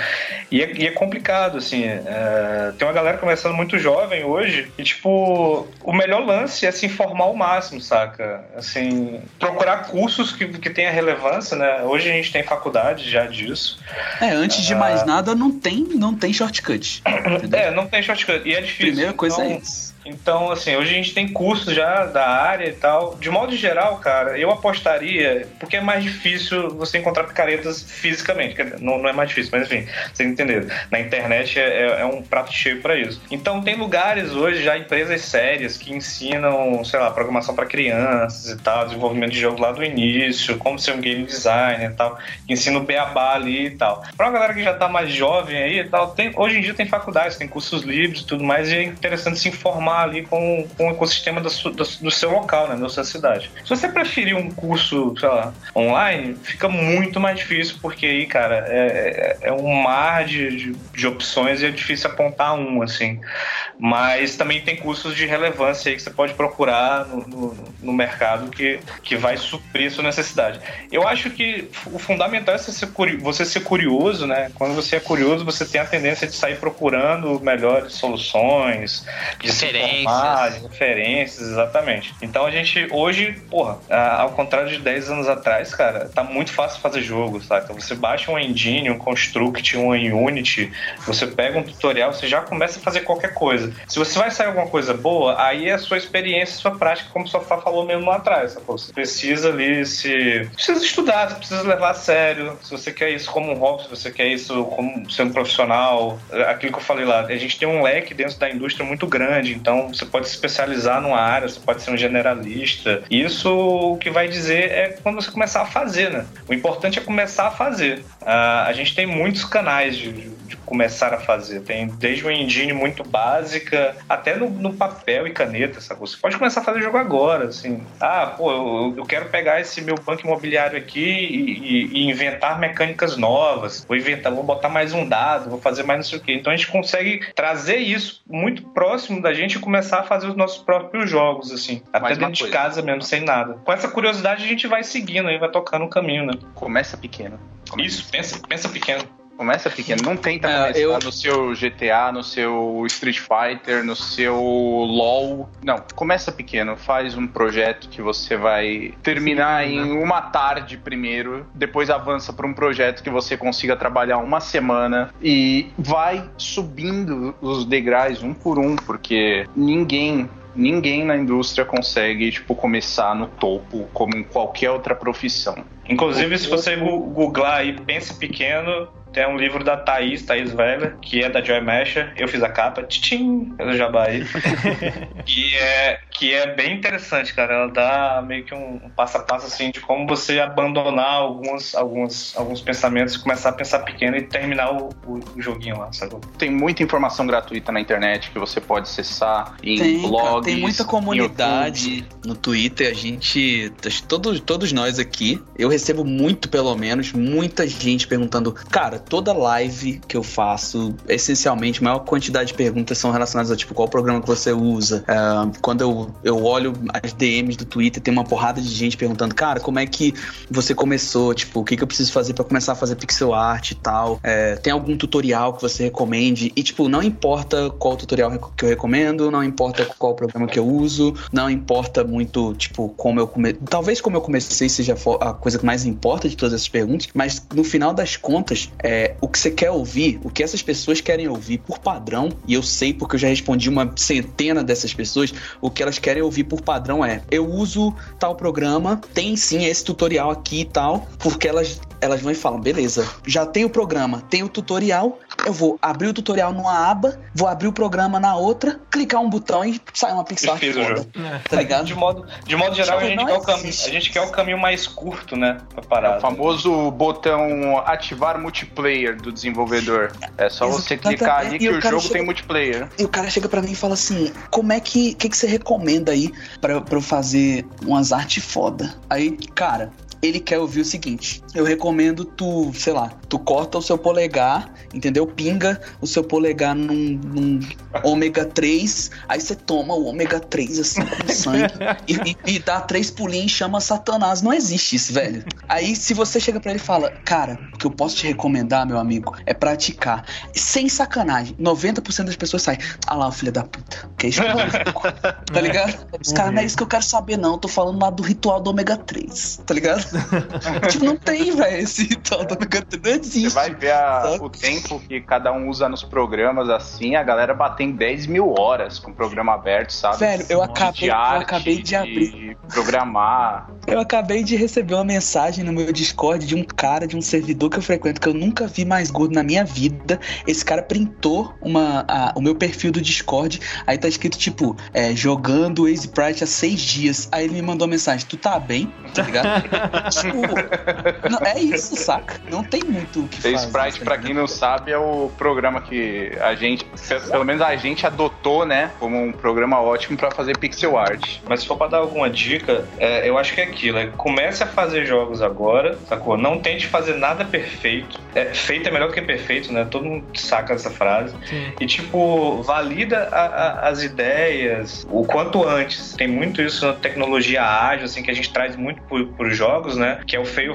E é, e é complicado, assim. É, tem uma galera começando muito jovem hoje e, tipo, o melhor lance é se informar ao máximo, saca? Assim, procurar cursos que, que tenha relevância, né? Hoje a gente tem faculdade já disso. É, antes de mais nada, não tem, não tem shortcut. entendeu? É, não tem shortcut. E é difícil. Primeira coisa Então, é isso. Então, assim, hoje a gente tem cursos já da área e tal. De modo geral, cara, eu apostaria, porque é mais difícil você encontrar picaretas fisicamente. Não, não é mais difícil, mas enfim, vocês entenderam. Na internet é, é um prato cheio para isso. Então, tem lugares hoje, já empresas sérias, que ensinam, sei lá, programação para crianças e tal, desenvolvimento de jogo lá do início, como ser um game designer e tal, ensina o beabá ali e tal. Pra uma galera que já tá mais jovem aí e tal, tem, hoje em dia tem faculdades, tem cursos livres e tudo mais, e é interessante se informar ali com, com o ecossistema da su- do, seu local, né, da sua cidade. Se você preferir um curso, sei lá, online, fica muito mais difícil, porque aí, cara, é, é- é um mar de, de, de opções e é difícil apontar um, assim. Mas também tem cursos de relevância aí que você pode procurar no, no, no mercado que, que vai suprir sua necessidade. Eu acho que o fundamental é você ser, você ser curioso, né? Quando você é curioso, você tem a tendência de sair procurando melhores soluções, de Referências. referências, exatamente. Então a gente, hoje, porra, ao contrário de 10 anos atrás, cara, tá muito fácil fazer jogo, sabe? Então você baixa um engine, um construct, um Unity, você pega um tutorial, você já começa a fazer qualquer coisa. Se você vai sair alguma coisa boa, aí é a sua experiência, a sua prática, como o Sofá falou mesmo lá atrás, sacou? Você precisa ali se. Precisa estudar, você precisa levar a sério. Se você quer isso como um hobby, se você quer isso como sendo profissional, aquilo que eu falei lá, a gente tem um leque dentro da indústria muito grande, então você pode se especializar numa área, você pode ser um generalista. Isso o que vai dizer é quando você começar a fazer, né? O importante é começar a fazer. Ah, a gente tem muitos canais de, de- de começar a fazer. Tem desde uma engine muito básica até no, no papel e caneta, sabe? Você pode começar a fazer jogo agora, assim. Ah, pô, eu, eu quero pegar esse meu banco imobiliário aqui e, e- e inventar mecânicas novas. Vou inventar, vou botar mais um dado, vou fazer mais não sei o quê. Então a gente consegue trazer isso muito próximo da gente e começar a fazer os nossos próprios jogos, assim. Até Mais dentro de casa mesmo, sem nada. Com essa curiosidade a gente vai seguindo aí, vai tocando o caminho, né? Começa pequeno. Isso, pensa, pensa pequeno. Começa pequeno. Não tenta É, começar eu- no seu GTA, no seu Street Fighter, no seu LoL. Não, começa pequeno. Faz um projeto que você vai terminar em uma tarde primeiro. Depois avança para um projeto que você consiga trabalhar uma semana. E vai subindo os degraus um por um, porque ninguém ninguém na indústria consegue, tipo, começar no topo como em qualquer outra profissão. Inclusive, se você googlar aí Pense Pequeno, tem um livro da Thaís, Thaís Weber, que é da Joy Masher. Eu fiz a capa, tchim, do Jabá aí. que, é, que é bem interessante, cara. Ela dá meio que um, passo a passo, assim, de como você abandonar alguns, alguns, alguns pensamentos, começar a pensar pequeno e terminar o, o- o joguinho lá, sabe? Tem muita informação gratuita na internet que você pode acessar em Tem, cara, blogs. tem muita comunidade YouTube. no Twitter. A gente, todos, todos nós aqui, eu recebo muito, pelo menos, muita gente perguntando. Cara, toda live que eu faço, essencialmente, a maior quantidade de perguntas são relacionadas a tipo qual programa que você usa. Ah, quando eu, eu olho as DMs do Twitter, tem uma porrada de gente perguntando, cara, como é que você começou? Tipo, o que, que eu preciso fazer pra começar a fazer pixel art e tal? É, tem algum tutorial que você recomende? E, tipo, não importa qual tutorial que eu recomendo, não importa qual programa que eu uso, não importa muito, tipo, como eu comecei. Talvez como eu comecei seja a coisa que mais importa de todas essas perguntas, mas no final das contas, é, o que você quer ouvir, o que essas pessoas querem ouvir por padrão, e eu sei porque eu já respondi uma centena dessas pessoas, o que elas querem ouvir por padrão é: eu uso tal programa, tem sim esse tutorial aqui e tal, porque elas elas vão e falam, beleza, já tem o programa, tem o tutorial, eu vou abrir o tutorial numa aba, vou abrir o programa na outra, clicar um botão e sai uma pixel art foda. jogo. Tá ligado? De modo, de modo geral, a gente, quer o caminho, a gente quer o caminho mais curto, né? Pra É parar. o famoso botão ativar multiplayer do desenvolvedor. É só você clicar ali E que o jogo chega- tem multiplayer. E o cara chega pra mim e fala assim: como é que. O que, que você recomenda aí pra, pra eu fazer umas artes foda? Aí, cara. ele quer ouvir o seguinte: eu recomendo tu, sei lá, tu corta o seu polegar, entendeu? Pinga o seu polegar num, num ômega 3, aí você toma o ômega 3 assim com sangue e, e, e dá três pulinhos e chama Satanás. Não existe isso, velho. Aí se você chega pra ele e fala, cara, o que eu posso te recomendar, meu amigo, é praticar. Sem sacanagem, 90% das pessoas saem, ah lá, o filho da puta, que é isso? tá ligado? Os caras, não é isso que eu quero saber, não. Eu tô falando lá do ritual do ômega 3, tá ligado? tipo, não tem, velho, esse ômega 3. Não existe. Você vai ver a- o tempo que cada um usa nos programas assim, a galera batendo 10 mil horas com o programa aberto, sabe? Velho, eu De acabei, eu arte, acabei de abrir. programar. Eu acabei de receber uma mensagem no meu Discord de um cara de um servidor que eu frequento que eu nunca vi mais gordo na minha vida. Esse cara printou uma, a- o meu perfil do Discord. Aí tá escrito tipo, é, jogando Ace Pride há seis dias. Aí ele me mandou uma mensagem: Tu tá bem? Tá ligado? tipo, não, é isso, saca? Não tem muito o que fazer. Sprite, pra quem não sabe, é o programa que a gente, pelo menos a gente adotou, né, como um programa ótimo pra fazer pixel art. Mas se for pra dar alguma dica, é, eu acho que é aquilo. É, comece a fazer jogos agora, sacou? Não tente fazer nada perfeito. É, feito é melhor que perfeito, né? Todo mundo saca essa frase. E, tipo, valida a- a- as ideias o quanto antes. Tem muito isso na tecnologia ágil, assim, que a gente traz muito pro, pros jogos, né? Que é o fail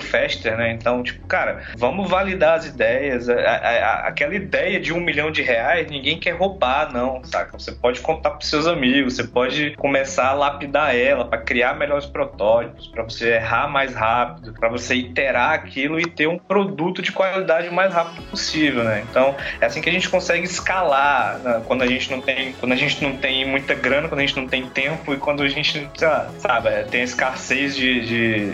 né? Então, tipo, cara, vamos validar as ideias. A- a- aquela ideia de um milhão de reais, ninguém quer roubar, não, saca? Você pode contar pros seus amigos, você pode começar a lapidar ela pra criar melhores protótipos, pra você errar mais rápido, pra você iterar aquilo e ter um produto de qualidade o mais rápido possível, né? Então, é assim que a gente consegue escalar né? quando a gente não tem, quando a gente não tem muita grana, quando a gente não tem tempo e quando a gente, lá, sabe, tem escassez de, de,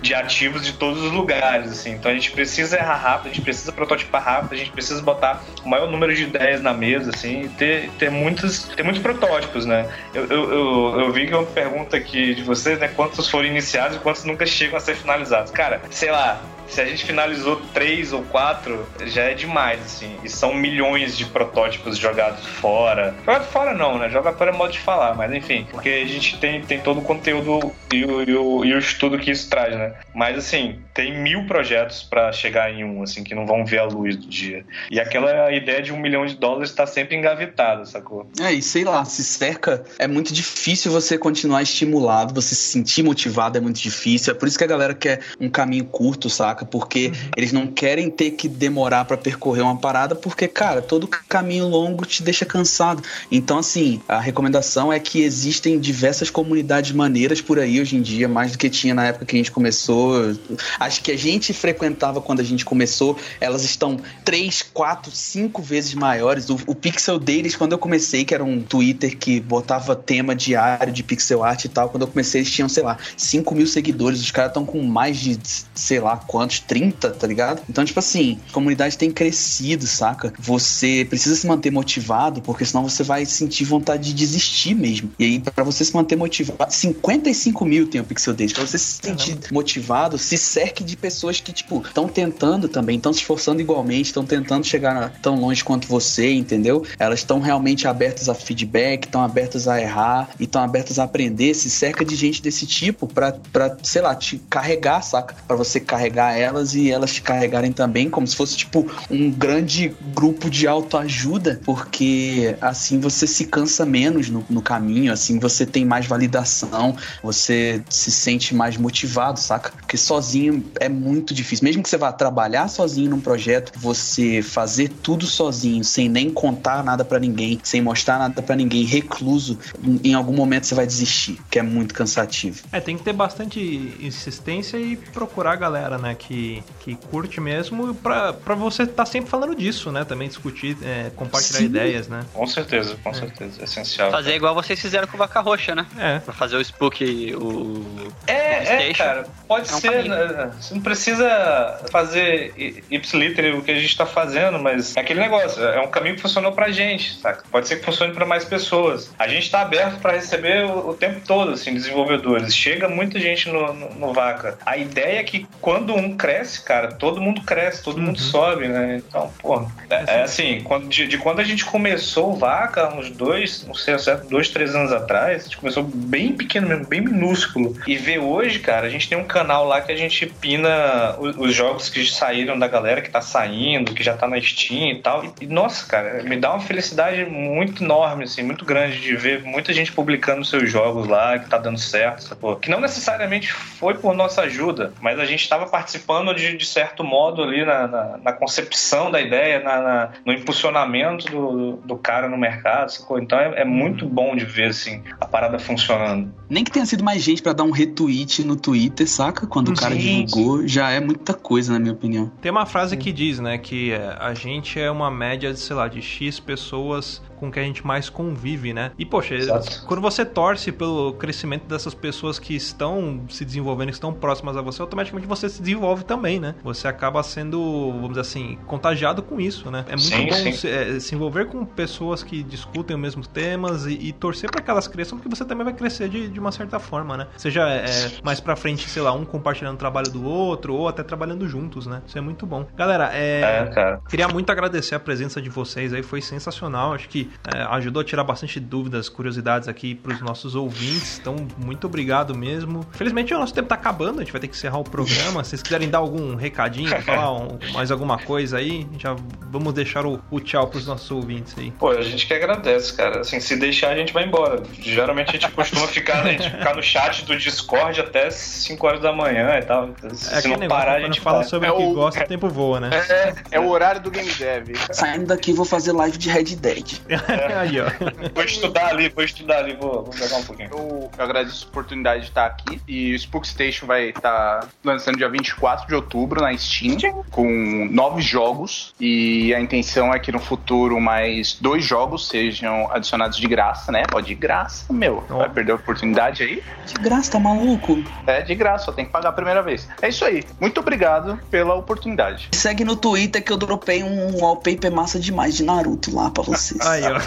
de ativos de todos os lugares, assim. Então a gente precisa errar rápido, a gente precisa prototipar rápido, a gente precisa botar o maior número de ideias na mesa, assim, e ter, ter muitos, ter muitos protótipos, né? Eu, eu, eu, eu vi que uma pergunta aqui de vocês, né? Quantos foram iniciados e quantos nunca chegam a ser finalizados? Cara, sei lá, se a gente finalizou três ou quatro, já é demais, assim. E são milhões de protótipos jogados fora. Jogado fora não, né? Jogado fora é modo de falar, mas enfim. Porque a gente tem, tem todo o conteúdo e o, e, o, e o estudo que isso traz, né? Mas assim, tem mil projetos pra chegar em um, assim, que não vão ver a luz do dia. E aquela ideia de um milhão de dólares tá sempre engavetada, sacou? É, e sei lá, se cerca, é muito difícil você continuar estimulado, você se sentir motivado é muito difícil. É por isso que a galera quer um caminho curto, saca? Porque eles não querem ter que demorar pra percorrer uma parada, porque, cara, todo caminho longo te deixa cansado. Então, assim, a recomendação é que existem diversas comunidades maneiras por aí hoje em dia, mais do que tinha na época que a gente começou. Acho que a gente frequentava quando a gente começou, elas estão três, quatro, cinco vezes maiores. O, o Pixel deles, quando eu comecei, que era um Twitter que botava tema diário de pixel art e tal, quando eu comecei eles tinham, sei lá, 5 mil seguidores. Os caras estão com mais de, sei lá, quantos, 30, tá ligado? Então, tipo assim, a comunidade tem crescido, saca? Você precisa se manter motivado, porque senão você vai sentir vontade de desistir mesmo. E aí, pra você se manter motivado, 55 mil tem o Pixel deles. Pra você se sentir motivado, se cerque de pessoas que, tipo, estão tentando também, estão se esforçando igualmente, estão tentando chegar na- tão longe quanto você, entendeu? Elas estão realmente abertas a feedback, estão abertas a errar e estão abertas a aprender. Se cerca de gente desse tipo pra, pra sei lá, te carregar, saca? Pra você carregar elas e elas te carregarem também, como se fosse, tipo, um grande grupo de autoajuda, porque assim você se cansa menos no, no caminho, assim você tem mais validação, você se sente mais motivado, saca? Porque sozinho é muito difícil. Mesmo que você vá trabalhar sozinho num projeto, você fazer tudo sozinho, sem nem contar nada pra ninguém, sem mostrar nada pra ninguém, recluso, em algum momento você vai desistir, que é muito cansativo. É, tem que ter bastante insistência e procurar a galera, né, que, que curte mesmo, pra, pra você estar sempre falando disso, né, também discutir, é, compartilhar Sim. ideias, né. Com certeza, com certeza. É essencial. Fazer igual vocês fizeram com o Vaca Roxa, né? É. Pra fazer o Spook, o. É, é, cara. Pode É um ser. né? Você não precisa fazer ipsiliter o que a gente tá fazendo, mas é aquele negócio. É um caminho que funcionou pra gente, saca? Pode ser que funcione pra mais pessoas. A gente tá aberto pra receber o, o tempo todo, assim, desenvolvedores. Chega muita gente no, no, no Vaca. A ideia é que quando um cresce, cara, todo mundo cresce, todo mundo sobe, né? Então, pô, é, é assim, quando, de, de quando a gente começou o Vaca, uns dois, não sei certo, dois, três anos atrás, a gente começou bem pequeno mesmo, bem minúsculo. E ver hoje, cara, a gente tem um canal lá que a gente pina os, os jogos que saíram da galera que tá saindo, que já tá na Steam e tal. E, nossa, cara, me dá uma felicidade muito enorme, assim, muito grande de ver muita gente publicando seus jogos lá, que tá dando certo, sacou? Que não necessariamente foi por nossa ajuda, mas a gente estava participando de, de, certo modo ali na, na, na concepção da ideia, na, na, no impulsionamento do, do cara no mercado, sacou? Então é, é, muito bom de ver, assim, a parada funcionando. Nem que tenha sido mais gente para dar um retweet no Twitter, saca? Quando gente. o cara divulgou, já é muita coisa, na minha opinião. Tem uma frase que diz, né, que a gente é uma média de, sei lá, de X pessoas com que a gente mais convive, né? E, poxa, Exato. quando você torce pelo crescimento dessas pessoas que estão se desenvolvendo, que estão próximas a você, automaticamente você se desenvolve também, né? Você acaba sendo, vamos dizer assim, contagiado com isso, né? É muito sim, bom sim. Se, é, se, envolver com pessoas que discutem os mesmos temas e, e torcer para que elas cresçam, porque você também vai crescer de, de uma certa forma, né? Seja é, mais pra frente, sei lá, um compartilhando o trabalho do outro, ou até trabalhando juntos, né? Isso é muito bom. Galera, é, é queria muito agradecer a presença de vocês aí, foi sensacional. Acho que é, ajudou a tirar bastante dúvidas, curiosidades aqui para os nossos ouvintes. Então, muito obrigado mesmo. Felizmente, o nosso tempo está acabando, a gente vai ter que encerrar o programa. Se vocês quiserem dar algum recadinho, falar um, mais alguma coisa aí, já vamos deixar o, o tchau para os nossos ouvintes aí. Pô, a gente que agradece, cara. Assim, se deixar, a gente vai embora. Geralmente a gente costuma ficar, a gente ficar no chat do Discord até 5 horas da manhã e tal. Se é não parar, a gente fala sobre é o que gosta, o tempo voa, né? É, é o horário do Game Dev. Saindo daqui, vou fazer live de Red Dead. É. Aí, ó. Vou estudar ali, vou estudar ali, vou, vou pegar um pouquinho. Eu, eu agradeço a oportunidade de estar aqui. E o Spook Station vai estar lançando dia 24 de outubro na Steam, com nove jogos. E a intenção é que no futuro mais dois jogos sejam adicionados de graça, né? Pode de graça, meu. Oh. Vai perder a oportunidade aí? De graça, tá maluco? É, de graça, só tem que pagar a primeira vez. É isso aí. Muito obrigado pela oportunidade. Segue no Twitter que eu dropei um wallpaper massa demais de Naruto lá pra vocês. Aí, ó.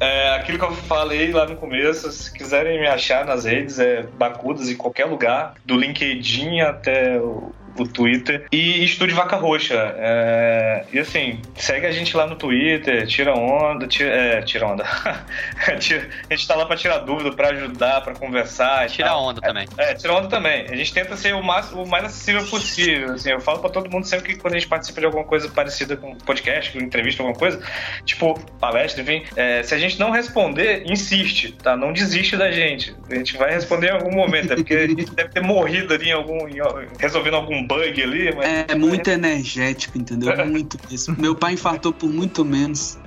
é, aquilo que eu falei lá no começo, se quiserem me achar nas redes, é Bacudas em qualquer lugar, do LinkedIn até o o Twitter. E Estúdio Vaca Roxa. É, e assim, segue a gente lá no Twitter, tira onda, tira, é, tira onda. a gente tá lá pra tirar dúvida, pra ajudar, pra conversar. Tira onda é, também. É, tira onda também. A gente tenta ser o mais, o mais acessível possível. Assim, eu falo pra todo mundo sempre que quando a gente participa de alguma coisa parecida com podcast, com entrevista, alguma coisa, tipo palestra, enfim, é, se a gente não responder, insiste, tá? Não desiste da gente. A gente vai responder em algum momento, é porque a gente deve ter morrido ali em algum, em, resolvendo algum bug ali. Mas... É, muito energético, entendeu? Muito mesmo. Meu pai infartou por muito menos.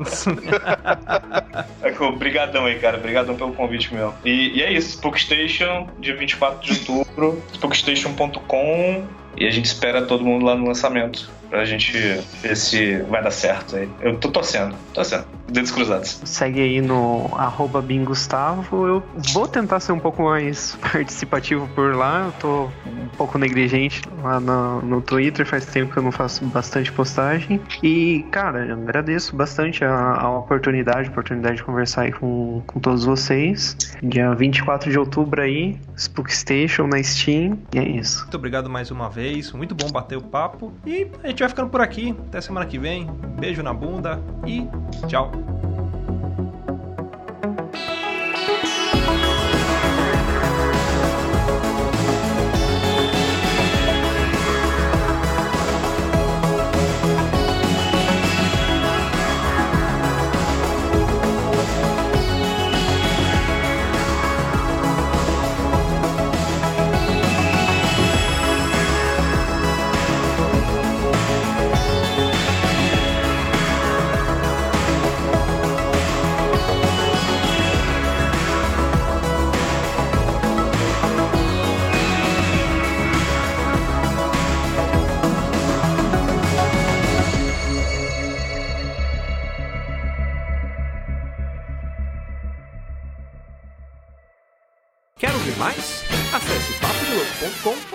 é, obrigadão aí, cara. Obrigadão pelo convite meu. E, e é isso, Spookstation, dia 24 de outubro, spookstation.com e a gente espera todo mundo lá no lançamento pra gente ver se vai dar certo aí. Eu tô torcendo, torcendo. Dedos cruzados. Segue aí no arroba Gustavo. Eu vou tentar ser um pouco mais participativo por lá. Eu tô um pouco negligente lá no, no Twitter. Faz tempo que eu não faço bastante postagem. E, cara, agradeço bastante a, a oportunidade, a oportunidade de conversar aí com, com todos vocês. Dia 24 de outubro aí, Spook Station na Steam. E é isso. Muito obrigado mais uma vez. Muito bom bater o papo. E a gente vai ficando por aqui. Até semana que vem. Beijo na bunda e tchau.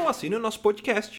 Assine o nosso podcast.